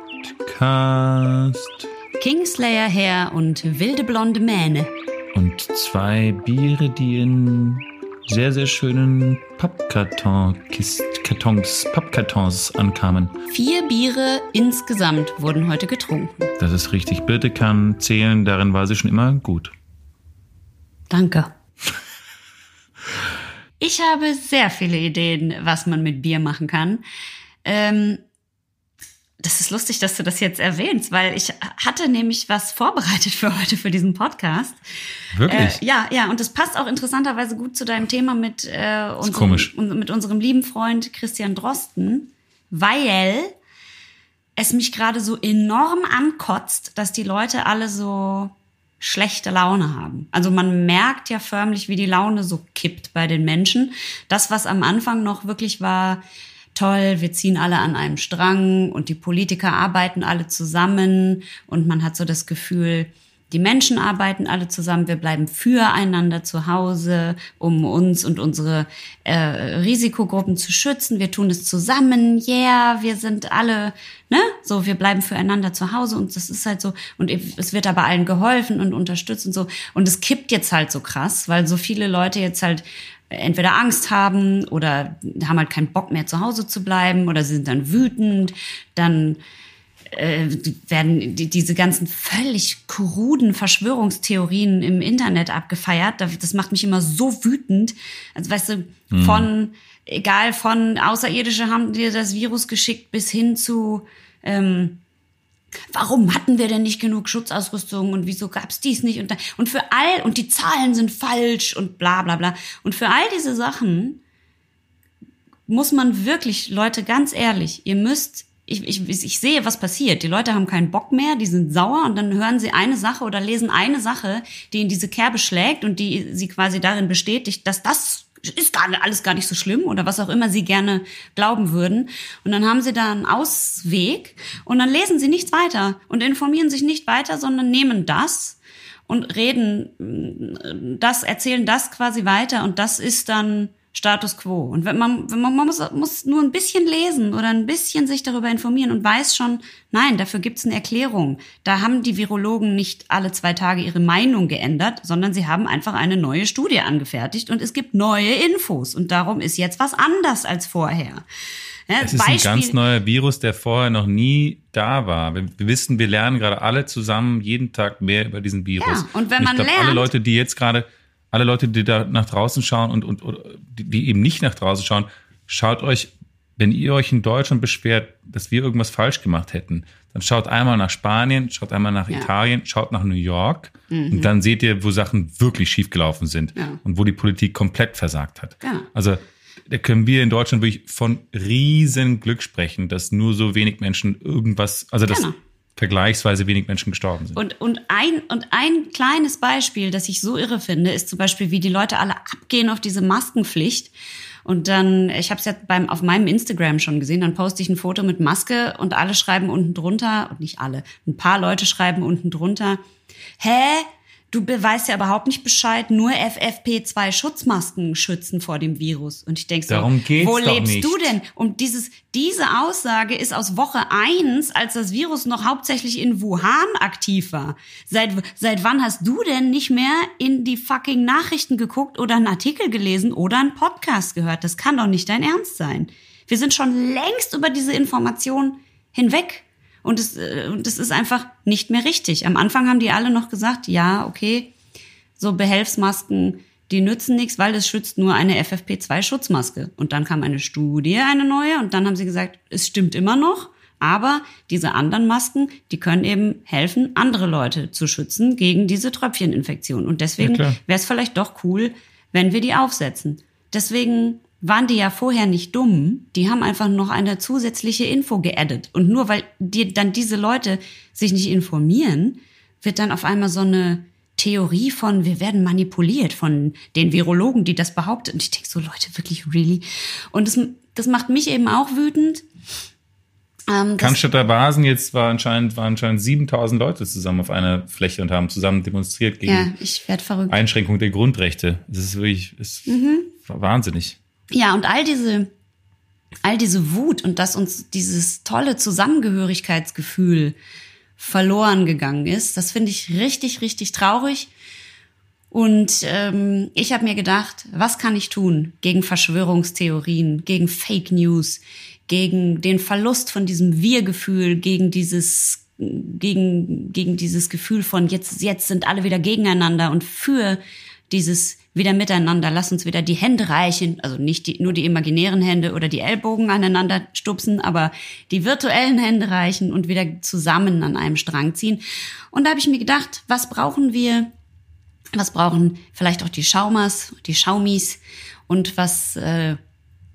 Kingslayer Hair und wilde blonde Mähne. und zwei Biere, die in sehr, sehr schönen Pappkartons, Kartons, Pappkartons ankamen. Vier Biere insgesamt wurden heute getrunken. Das ist richtig. Birte kann zählen, darin war sie schon immer gut. Danke. Ich habe sehr viele Ideen, was man mit Bier machen kann. Ähm, das ist lustig, dass du das jetzt erwähnst, weil ich hatte nämlich was vorbereitet für heute, für diesen Podcast. Wirklich? Äh, ja, ja, und das passt auch interessanterweise gut zu deinem Thema mit, äh, unserem, un- mit unserem lieben Freund Christian Drosten, weil es mich gerade so enorm ankotzt, dass die Leute alle so schlechte Laune haben. Also man merkt ja förmlich, wie die Laune so kippt bei den Menschen. Das, was am Anfang noch wirklich war, toll, wir ziehen alle an einem Strang und die Politiker arbeiten alle zusammen und man hat so das Gefühl, die Menschen arbeiten alle zusammen, wir bleiben füreinander zu Hause, um uns und unsere äh, Risikogruppen zu schützen. Wir tun es zusammen, yeah, wir sind alle, ne? So, wir bleiben füreinander zu Hause und das ist halt so. Und es wird aber allen geholfen und unterstützt und so. Und es kippt jetzt halt so krass, weil so viele Leute jetzt halt entweder Angst haben oder haben halt keinen Bock mehr zu Hause zu bleiben oder sie sind dann wütend, dann äh, werden die, diese ganzen völlig kruden Verschwörungstheorien im Internet abgefeiert. Da- Das macht mich immer so wütend. Also weißt du, von, egal von Außerirdische haben dir das Virus geschickt bis hin zu, ähm, warum hatten wir denn nicht genug Schutzausrüstung und wieso gab's dies nicht und da, und für all und die Zahlen sind falsch und bla bla bla und für all diese Sachen muss man wirklich Leute ganz ehrlich ihr müsst ich, ich, ich sehe, was passiert. Die Leute haben keinen Bock mehr, die sind sauer und dann hören sie eine Sache oder lesen eine Sache, die in diese Kerbe schlägt und die sie quasi darin bestätigt, dass das ist gar, alles gar nicht so schlimm oder was auch immer sie gerne glauben würden. Und dann haben sie da einen Ausweg und dann lesen sie nichts weiter und informieren sich nicht weiter, sondern nehmen das und reden das, erzählen das quasi weiter und das ist dann Status quo. Und wenn man, wenn man, man muss, muss nur ein bisschen lesen oder ein bisschen sich darüber informieren und weiß schon, nein, dafür gibt's eine Erklärung. Da haben die Virologen nicht alle zwei Tage ihre Meinung geändert, sondern sie haben einfach eine neue Studie angefertigt und es gibt neue Infos. Und darum ist jetzt was anders als vorher. Ja, Es ist ein ganz neuer Virus, der vorher noch nie da war. Wir, wir wissen, wir lernen gerade alle zusammen jeden Tag mehr über diesen Virus. Ja, und wenn ich man glaub, alle lernt- Leute, die jetzt gerade, alle Leute, die da nach draußen schauen und, und, und die, eben nicht nach draußen schauen, schaut euch, wenn ihr euch in Deutschland beschwert, dass wir irgendwas falsch gemacht hätten, dann schaut einmal nach Spanien, schaut einmal nach Ja. Mhm. Italien, schaut nach New York und dann seht ihr, wo Sachen wirklich schiefgelaufen sind Ja. und wo die Politik komplett versagt hat. Ja. Also da können wir in Deutschland wirklich von riesen Glück sprechen, dass nur so wenig Menschen irgendwas, also dass Genau. Vergleichsweise wenig Menschen gestorben sind. Und, und, ein, und ein kleines Beispiel, das ich so irre finde, ist zum Beispiel, wie die Leute alle abgehen auf diese Maskenpflicht. Und dann, ich habe es ja beim, auf meinem Instagram schon gesehen, dann poste ich ein Foto mit Maske und alle schreiben unten drunter, und nicht alle, ein paar Leute schreiben unten drunter, hä? Du be- weißt ja überhaupt nicht Bescheid, nur FFP2 Schutzmasken schützen vor dem Virus. Und ich denk so, Darum geht's wo lebst nicht. du denn? Und dieses, diese Aussage ist aus Woche eins, als das Virus noch hauptsächlich in Wuhan aktiv war. Seit, seit wann hast du denn nicht mehr in die fucking Nachrichten geguckt oder einen Artikel gelesen oder einen Podcast gehört? Das kann doch nicht dein Ernst sein. Wir sind schon längst über diese Information hinweg. Und es, äh, und es ist einfach nicht mehr richtig. Am Anfang haben die alle noch gesagt, ja, okay, so Behelfsmasken, die nützen nichts, weil es schützt nur eine FFP2-Schutzmaske. Und dann kam eine Studie, eine neue, und dann haben sie gesagt, es stimmt immer noch, aber diese anderen Masken, die können eben helfen, andere Leute zu schützen gegen diese Tröpfcheninfektion. Und deswegen Ja, wäre es vielleicht doch cool, wenn wir die aufsetzen. Deswegen waren die ja vorher nicht dumm, die haben einfach noch eine zusätzliche Info geaddet. Und nur weil die, dann diese Leute sich nicht informieren, wird dann auf einmal so eine Theorie von, wir werden manipuliert von den Virologen, die das behaupten. Und ich denke so, Leute, wirklich, really? Und das, das macht mich eben auch wütend. Ähm, Cannstatter Basen jetzt war anscheinend, waren anscheinend 7000 Leute zusammen auf einer Fläche und haben zusammen demonstriert gegen ja. Einschränkung der Grundrechte. Das ist wirklich, ist Mhm. wahnsinnig. Ja, und all diese, all diese Wut und dass uns dieses tolle Zusammengehörigkeitsgefühl verloren gegangen ist, das finde ich richtig, richtig traurig. Und ähm, ich habe mir gedacht, was kann ich tun gegen Verschwörungstheorien, gegen Fake News, gegen den Verlust von diesem Wir-Gefühl, gegen dieses gegen gegen dieses Gefühl von jetzt jetzt sind alle wieder gegeneinander und für dieses wieder miteinander, lass uns wieder die Hände reichen, also nicht die, nur die imaginären Hände oder die Ellbogen aneinander stupsen, aber die virtuellen Hände reichen und wieder zusammen an einem Strang ziehen. Und da habe ich mir gedacht, was brauchen wir? Was brauchen vielleicht auch die Schaumas, die Schaumis und was äh,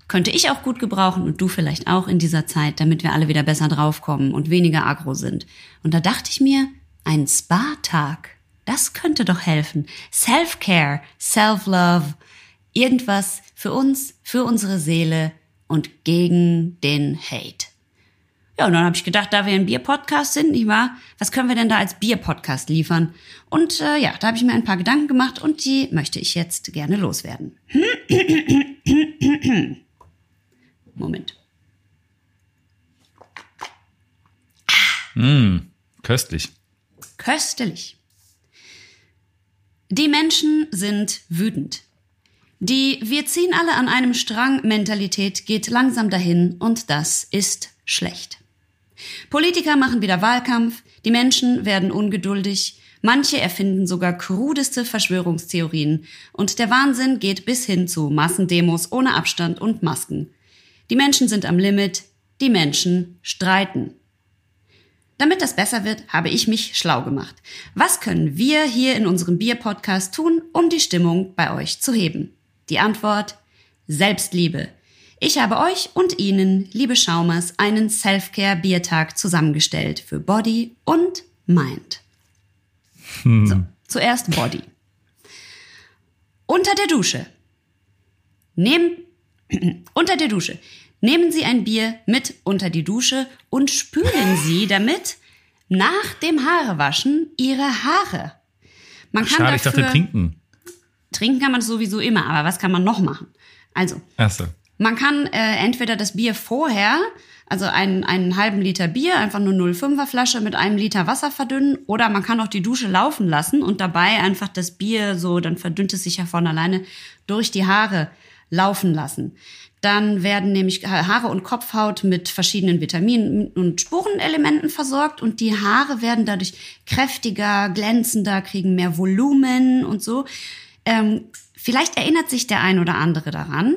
könnte ich auch gut gebrauchen und du vielleicht auch in dieser Zeit, damit wir alle wieder besser draufkommen und weniger aggro sind. Und da dachte ich mir, ein Spa-Tag, das könnte doch helfen. Self-Care, Self-Love, irgendwas für uns, für unsere Seele und gegen den Hate. Ja, und dann habe ich gedacht, da wir ein Bier-Podcast sind, nicht wahr? Was können wir denn da als Bier-Podcast liefern? Und äh, ja, da habe ich mir ein paar Gedanken gemacht und die möchte ich jetzt gerne loswerden. Moment. Köstlich. Köstlich. Die Menschen sind wütend. Die Wir ziehen alle an einem Strang Mentalität geht langsam dahin und das ist schlecht. Politiker machen wieder Wahlkampf, die Menschen werden ungeduldig, manche erfinden sogar krudeste Verschwörungstheorien und der Wahnsinn geht bis hin zu Massendemos ohne Abstand und Masken. Die Menschen sind am Limit, die Menschen streiten. Damit das besser wird, habe ich mich schlau gemacht. Was können wir hier in unserem Bier-Podcast tun, um die Stimmung bei euch zu heben? Die Antwort Selbstliebe. Ich habe euch und Ihnen, liebe Schaumers, einen Self-Care-Biertag zusammengestellt für Body und Mind. So, zuerst Body. Unter der Dusche. Nehmen, unter der Dusche. Nehmen Sie ein Bier mit unter die Dusche und spülen Sie damit nach dem Haarewaschen Ihre Haare. Man kann Schade, ich dafür, dachte trinken. Trinken kann man sowieso immer, aber was kann man noch machen? Also, Achso. man kann äh, entweder das Bier vorher, also einen, einen halben Liter Bier, einfach nur 0,5er Flasche mit einem Liter Wasser verdünnen, oder man kann auch die Dusche laufen lassen und dabei einfach das Bier so, dann verdünnt es sich ja von alleine durch die Haare laufen lassen. Dann werden nämlich Haare und Kopfhaut mit verschiedenen Vitaminen und Spurenelementen versorgt und die Haare werden dadurch kräftiger, glänzender, kriegen mehr Volumen und so. Ähm, vielleicht erinnert sich der ein oder andere daran.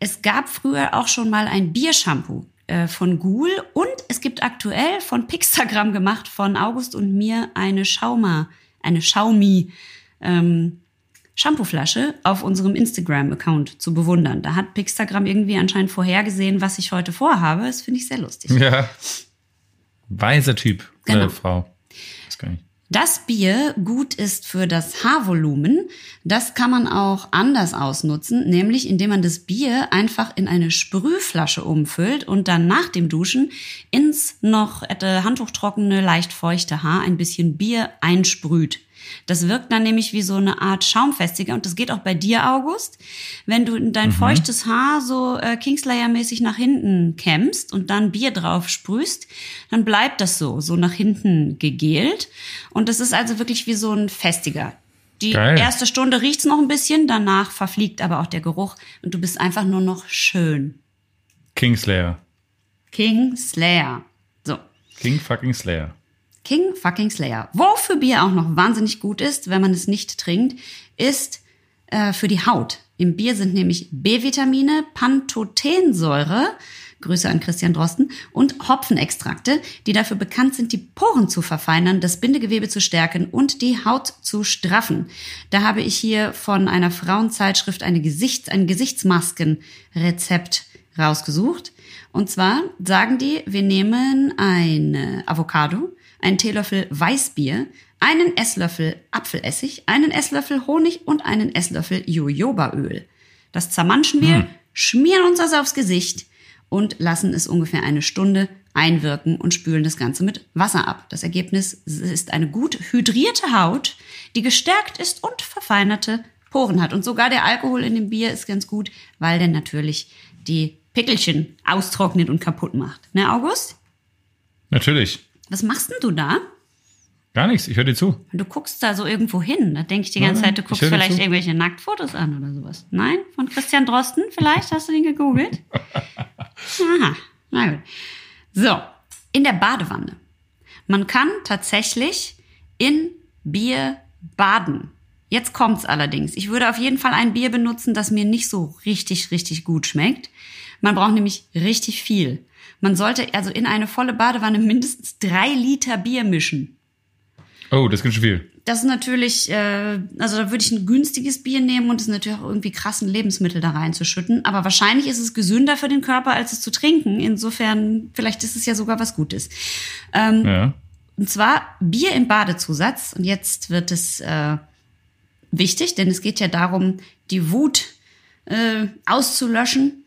Es gab früher auch schon mal ein Biershampoo äh, von Ghoul und es gibt aktuell von Pixagram gemacht von August und mir eine Schauma, eine Xiaomi ähm, Shampooflasche auf unserem Instagram-Account zu bewundern. Da hat Pixagram irgendwie anscheinend vorhergesehen, was ich heute vorhabe. Das finde ich sehr lustig. Ja. Weiser Typ. Genau. Äh, Frau. Das kann ich. Das Bier gut ist für das Haarvolumen, das kann man auch anders ausnutzen, nämlich indem man das Bier einfach in eine Sprühflasche umfüllt und dann nach dem Duschen ins noch äh, handtuchtrockene, leicht feuchte Haar ein bisschen Bier einsprüht. Das wirkt dann nämlich wie so eine Art Schaumfestiger und das geht auch bei dir, August. Wenn du dein feuchtes Haar so äh, Kingslayer-mäßig nach hinten kämmst und dann Bier drauf sprühst, dann bleibt das so, so nach hinten gegelt. Und das ist also wirklich wie so ein Festiger. Die Geil. erste Stunde riecht's noch ein bisschen, danach verfliegt aber auch der Geruch und du bist einfach nur noch schön. Kingslayer. King Slayer. So. King fucking Slayer. King fucking Slayer. Wofür Bier auch noch wahnsinnig gut ist, wenn man es nicht trinkt, ist äh, für die Haut. Im Bier sind nämlich B-Vitamine, Pantothensäure, Grüße an Christian Drosten, und Hopfenextrakte, die dafür bekannt sind, die Poren zu verfeinern, das Bindegewebe zu stärken und die Haut zu straffen. Da habe ich hier von einer Frauenzeitschrift eine Gesichts-, ein Gesichtsmaskenrezept rausgesucht. Und zwar sagen die, wir nehmen eine Avocado, einen Teelöffel Weißbier, einen Esslöffel Apfelessig, einen Esslöffel Honig und einen Esslöffel Jojobaöl. Das zermanschen wir, schmieren uns das aufs Gesicht und lassen es ungefähr eine Stunde einwirken und spülen das Ganze mit Wasser ab. Das Ergebnis ist eine gut hydrierte Haut, die gestärkt ist und verfeinerte Poren hat. Und sogar der Alkohol in dem Bier ist ganz gut, weil der natürlich die Pickelchen austrocknet und kaputt macht. Ne, August? Natürlich. Was machst denn du da? Gar nichts. Ich höre dir zu. Du guckst da so irgendwo hin. Da denke ich die ganze Nein, Zeit, du guckst vielleicht irgendwelche Nacktfotos an oder sowas. Nein? Von Christian Drosten vielleicht? Hast du den gegoogelt? Aha, na gut. So, in der Badewanne. Man kann tatsächlich in Bier baden. Jetzt kommt's allerdings. Ich würde auf jeden Fall ein Bier benutzen, das mir nicht so richtig, richtig gut schmeckt. Man braucht nämlich richtig viel. Man sollte also in eine volle Badewanne mindestens drei Liter Bier mischen. Oh, das ist ganz schön viel. Das ist natürlich, äh, also da würde ich ein günstiges Bier nehmen und es natürlich auch irgendwie krassen Lebensmittel da reinzuschütten. Aber wahrscheinlich ist es gesünder für den Körper, als es zu trinken. Insofern, vielleicht ist es ja sogar was Gutes. Ähm, Ja. und zwar Bier im Badezusatz. Und jetzt wird es äh, wichtig, denn es geht ja darum, die Wut äh, auszulöschen.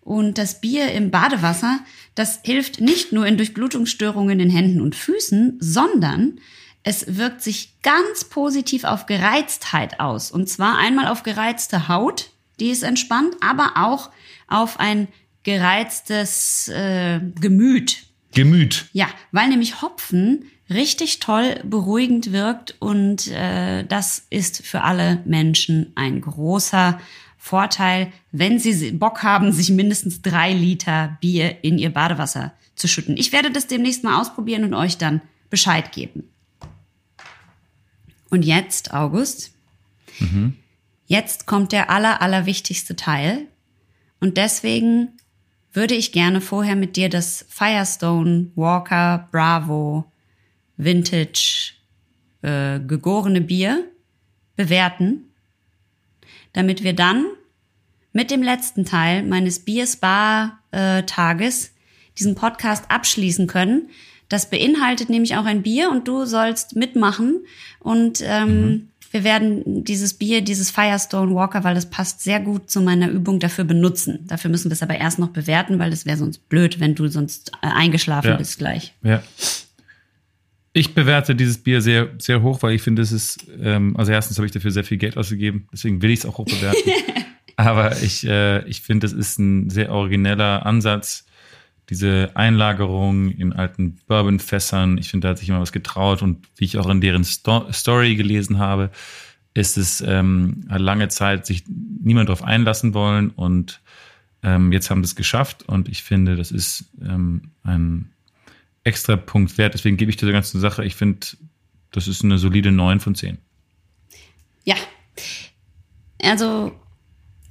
Und das Bier im Badewasser, das hilft nicht nur in Durchblutungsstörungen in Händen und Füßen, sondern es wirkt sich ganz positiv auf Gereiztheit aus. Und zwar einmal auf gereizte Haut, die ist entspannt, aber auch auf ein gereiztes äh, Gemüt. Gemüt. Ja, weil nämlich Hopfen richtig toll beruhigend wirkt und äh, das ist für alle Menschen ein großer Vorteil, wenn sie Bock haben, sich mindestens drei Liter Bier in ihr Badewasser zu schütten. Ich werde das demnächst mal ausprobieren und euch dann Bescheid geben. Und jetzt, August, jetzt kommt der aller, aller wichtigste Teil. Und deswegen würde ich gerne vorher mit dir das Firestone Walker Bravo Vintage äh, gegorene Bier bewerten, damit wir dann mit dem letzten Teil meines Bier-Spa-Tages diesen Podcast abschließen können. Das beinhaltet nämlich auch ein Bier und du sollst mitmachen und ähm, wir werden dieses Bier, dieses Firestone Walker, weil das passt sehr gut zu meiner Übung, dafür benutzen. Dafür müssen wir es aber erst noch bewerten, weil es wäre sonst blöd, wenn du sonst äh, eingeschlafen Ja. bist gleich. Ja. Ich bewerte dieses Bier sehr, sehr hoch, weil ich finde, es ist, ähm, also erstens habe ich dafür sehr viel Geld ausgegeben, deswegen will ich es auch hoch bewerten. Aber ich, äh, ich finde, es ist ein sehr origineller Ansatz. Diese Einlagerung in alten Bourbonfässern, ich finde, da hat sich immer was getraut und wie ich auch in deren Sto Story gelesen habe, ist es ähm, hat lange Zeit sich niemand darauf einlassen wollen und ähm, jetzt haben sie es geschafft und ich finde, das ist ähm, ein extra Punkt wert. Deswegen gebe ich dieser ganzen Sache, ich finde, das ist eine solide 9 von 10. Ja. Also,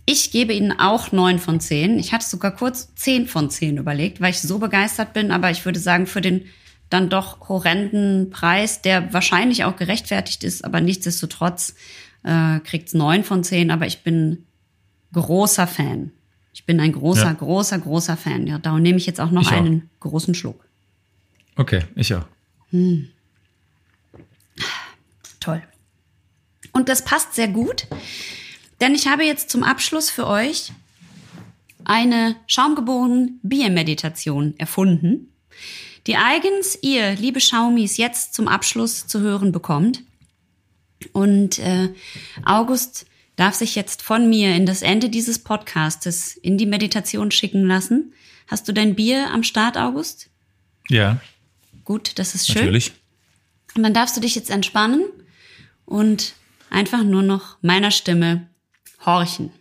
ich gebe Ihnen auch neun von zehn. Ich hatte sogar kurz zehn von zehn überlegt, weil ich so begeistert bin. Aber ich würde sagen, für den dann doch horrenden Preis, der wahrscheinlich auch gerechtfertigt ist, aber nichtsdestotrotz äh, kriegt es neun von zehn. Aber ich bin großer Fan. Ich bin ein großer, Ja. großer, großer Fan. Ja, darum nehme ich jetzt auch noch Ich auch. einen großen Schluck. Okay, ich auch. Toll. Und das passt sehr gut, denn ich habe jetzt zum Abschluss für euch eine schaumgeborenen Biermeditation erfunden, die eigens ihr, liebe Schaumis, jetzt zum Abschluss zu hören bekommt. Und äh, August darf sich jetzt von mir in das Ende dieses Podcastes in die Meditation schicken lassen. Hast du dein Bier am Start, August? Ja, Gut, das ist schön. natürlich. Und dann darfst du dich jetzt entspannen und einfach nur noch meiner Stimme horchen.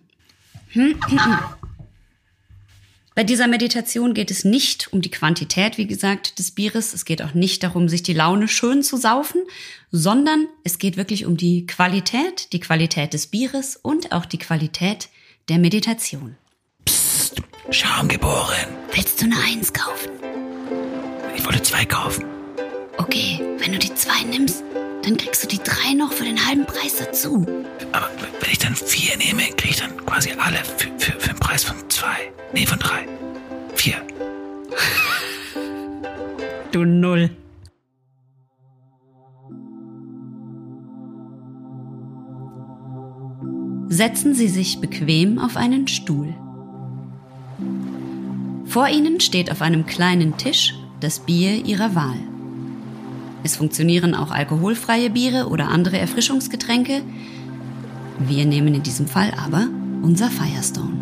Bei dieser Meditation geht es nicht um die Quantität, wie gesagt, des Bieres. Es geht auch nicht darum, sich die Laune schön zu saufen, sondern es geht wirklich um die Qualität, die Qualität des Bieres und auch die Qualität der Meditation. Schaumgeboren. Willst du eine Eins kaufen? Ich wollte zwei kaufen. Okay, wenn du die zwei nimmst, dann kriegst du die drei noch für den halben Preis dazu. Aber wenn ich dann vier nehme, kriege ich dann quasi alle für, für, für den Preis von zwei. Nee, von drei. Vier. Du Null. Setzen Sie sich bequem auf einen Stuhl. Vor Ihnen steht auf einem kleinen Tisch das Bier Ihrer Wahl. Es funktionieren auch alkoholfreie Biere oder andere Erfrischungsgetränke. Wir nehmen in diesem Fall aber unser Firestone.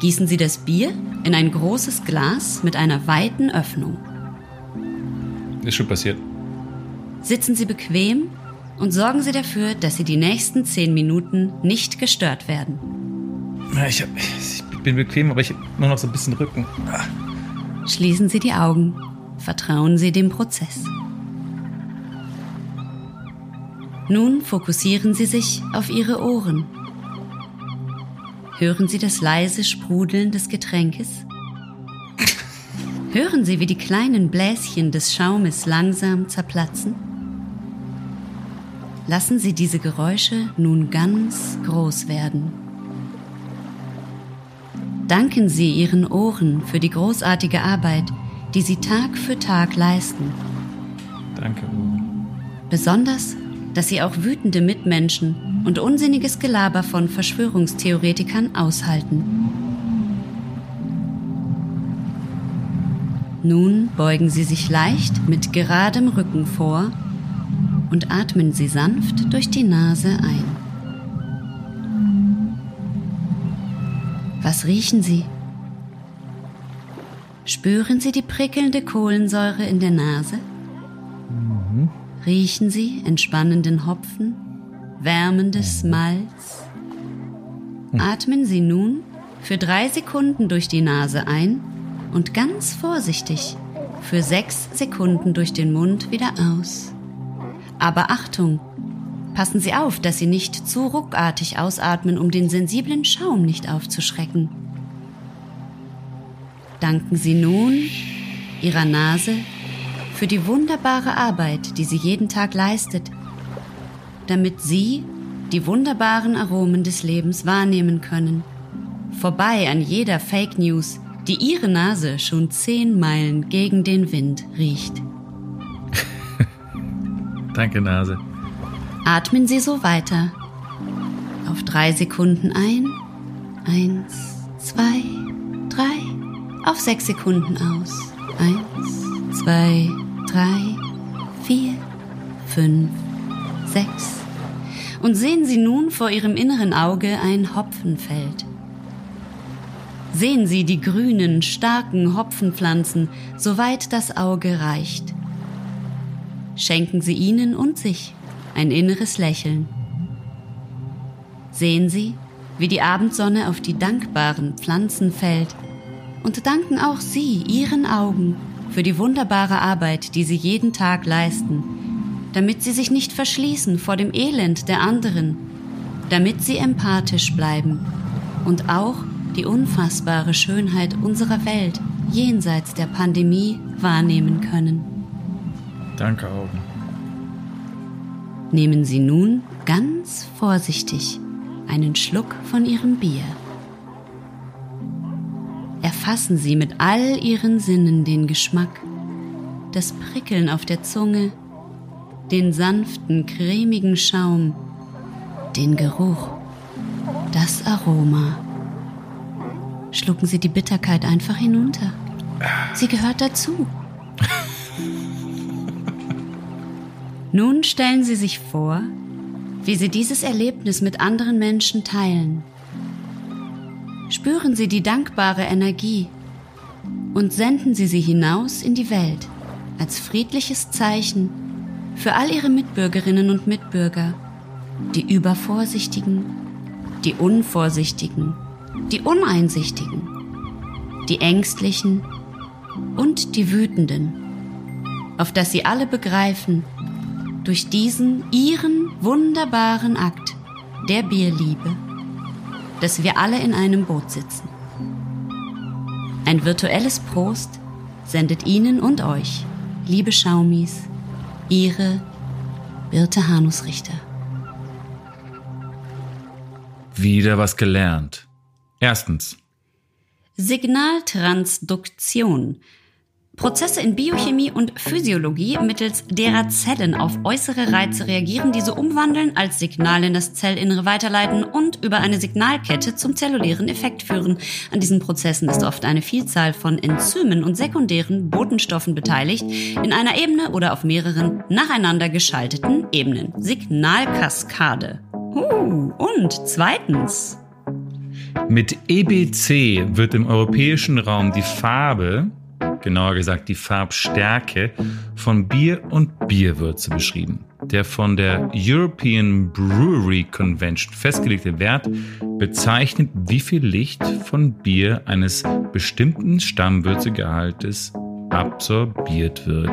Gießen Sie das Bier in ein großes Glas mit einer weiten Öffnung. Ist schon passiert. Sitzen Sie bequem und sorgen Sie dafür, dass Sie die nächsten zehn Minuten nicht gestört werden. Ich, hab, ich bin bequem, aber ich habe nur noch so ein bisschen Rücken. Ah. Schließen Sie die Augen. Vertrauen Sie dem Prozess. Nun fokussieren Sie sich auf Ihre Ohren. Hören Sie das leise Sprudeln des Getränkes? Hören Sie, wie die kleinen Bläschen des Schaumes langsam zerplatzen? Lassen Sie diese Geräusche nun ganz groß werden. Danken Sie Ihren Ohren für die großartige Arbeit, die Sie Tag für Tag leisten. Danke, Uwe. Besonders, dass Sie auch wütende Mitmenschen und unsinniges Gelaber von Verschwörungstheoretikern aushalten. Nun beugen Sie sich leicht mit geradem Rücken vor und atmen Sie sanft durch die Nase ein. Was riechen Sie? Spüren Sie die prickelnde Kohlensäure in der Nase? Riechen Sie entspannenden Hopfen, wärmendes Malz? Atmen Sie nun für drei Sekunden durch die Nase ein und ganz vorsichtig für sechs Sekunden durch den Mund wieder aus. Aber Achtung! Passen Sie auf, dass Sie nicht zu ruckartig ausatmen, um den sensiblen Schaum nicht aufzuschrecken. Danken Sie nun Ihrer Nase für die wunderbare Arbeit, die sie jeden Tag leistet, damit Sie die wunderbaren Aromen des Lebens wahrnehmen können. Vorbei an jeder Fake News, die ihre Nase schon zehn Meilen gegen den Wind riecht. Danke, Nase. Atmen Sie so weiter. Auf drei Sekunden ein. Eins, zwei, drei. Auf sechs Sekunden aus. Eins, zwei, drei, vier, fünf, sechs. Und sehen Sie nun vor Ihrem inneren Auge ein Hopfenfeld. Sehen Sie die grünen, starken Hopfenpflanzen, soweit das Auge reicht. Schenken Sie ihnen und sich ein inneres Lächeln. Sehen Sie, wie die Abendsonne auf die dankbaren Pflanzen fällt und danken auch Sie Ihren Augen für die wunderbare Arbeit, die Sie jeden Tag leisten, damit Sie sich nicht verschließen vor dem Elend der anderen, damit Sie empathisch bleiben und auch die unfassbare Schönheit unserer Welt jenseits der Pandemie wahrnehmen können. Danke, Augen. Nehmen Sie nun ganz vorsichtig einen Schluck von Ihrem Bier. Erfassen Sie mit all Ihren Sinnen den Geschmack, das Prickeln auf der Zunge, den sanften, cremigen Schaum, den Geruch, das Aroma. Schlucken Sie die Bitterkeit einfach hinunter. Sie gehört dazu. Nun stellen Sie sich vor, wie Sie dieses Erlebnis mit anderen Menschen teilen. Spüren Sie die dankbare Energie und senden Sie sie hinaus in die Welt als friedliches Zeichen für all Ihre Mitbürgerinnen und Mitbürger, die Übervorsichtigen, die Unvorsichtigen, die Uneinsichtigen, die Ängstlichen und die Wütenden, auf dass Sie alle begreifen, durch diesen ihren wunderbaren Akt der Bierliebe, dass wir alle in einem Boot sitzen. Ein virtuelles Prost sendet Ihnen und euch, liebe Schaumis, Ihre Birte Hanusrichter. Wieder was gelernt. Erstens. Signaltransduktion Prozesse in Biochemie und Physiologie, mittels derer Zellen auf äußere Reize reagieren, diese umwandeln, als Signal in das Zellinnere weiterleiten und über eine Signalkette zum zellulären Effekt führen. An diesen Prozessen ist oft eine Vielzahl von Enzymen und sekundären Botenstoffen beteiligt, in einer Ebene oder auf mehreren nacheinander geschalteten Ebenen. Signalkaskade. Uh, und zweitens. Mit EBC wird im europäischen Raum die Farbe genauer gesagt die Farbstärke von Bier und Bierwürze beschrieben. Der von der European Brewery Convention festgelegte Wert bezeichnet, wie viel Licht von Bier eines bestimmten Stammwürzegehaltes absorbiert wird.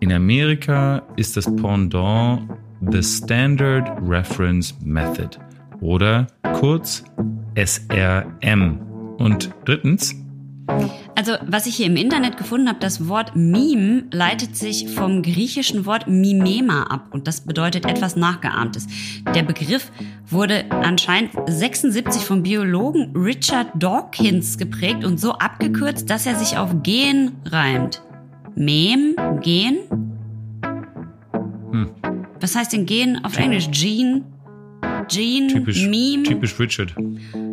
In Amerika ist das Pendant the Standard Reference Method oder kurz SRM. Und drittens, also, was ich hier im Internet gefunden habe, das Wort Meme leitet sich vom griechischen Wort Mimema ab und das bedeutet etwas Nachgeahmtes. Der Begriff wurde anscheinend 76 vom Biologen Richard Dawkins geprägt und so abgekürzt, dass er sich auf Gen reimt. Mem, Gen? Hm. Was heißt denn Gen auf Englisch? Gene? Gene? typisch, Meme? typisch Richard.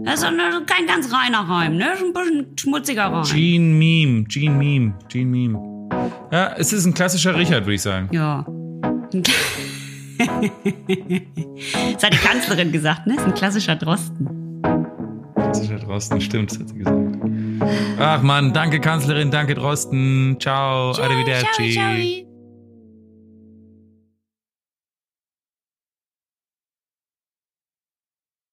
Das ist ne, kein ganz reiner Reim, ne? Ist ein bisschen schmutziger Reim. Gene Meme, Gene Meme, Gene Meme. Ja, es ist ein klassischer Richard, würde ich sagen. Ja. das hat die Kanzlerin gesagt, ne? Ist ein klassischer Drosten. Klassischer Drosten, stimmt, das hat sie gesagt. Ach man, danke Kanzlerin, danke Drosten. Ciao, Ciao, arrivederci. ciao, ciao.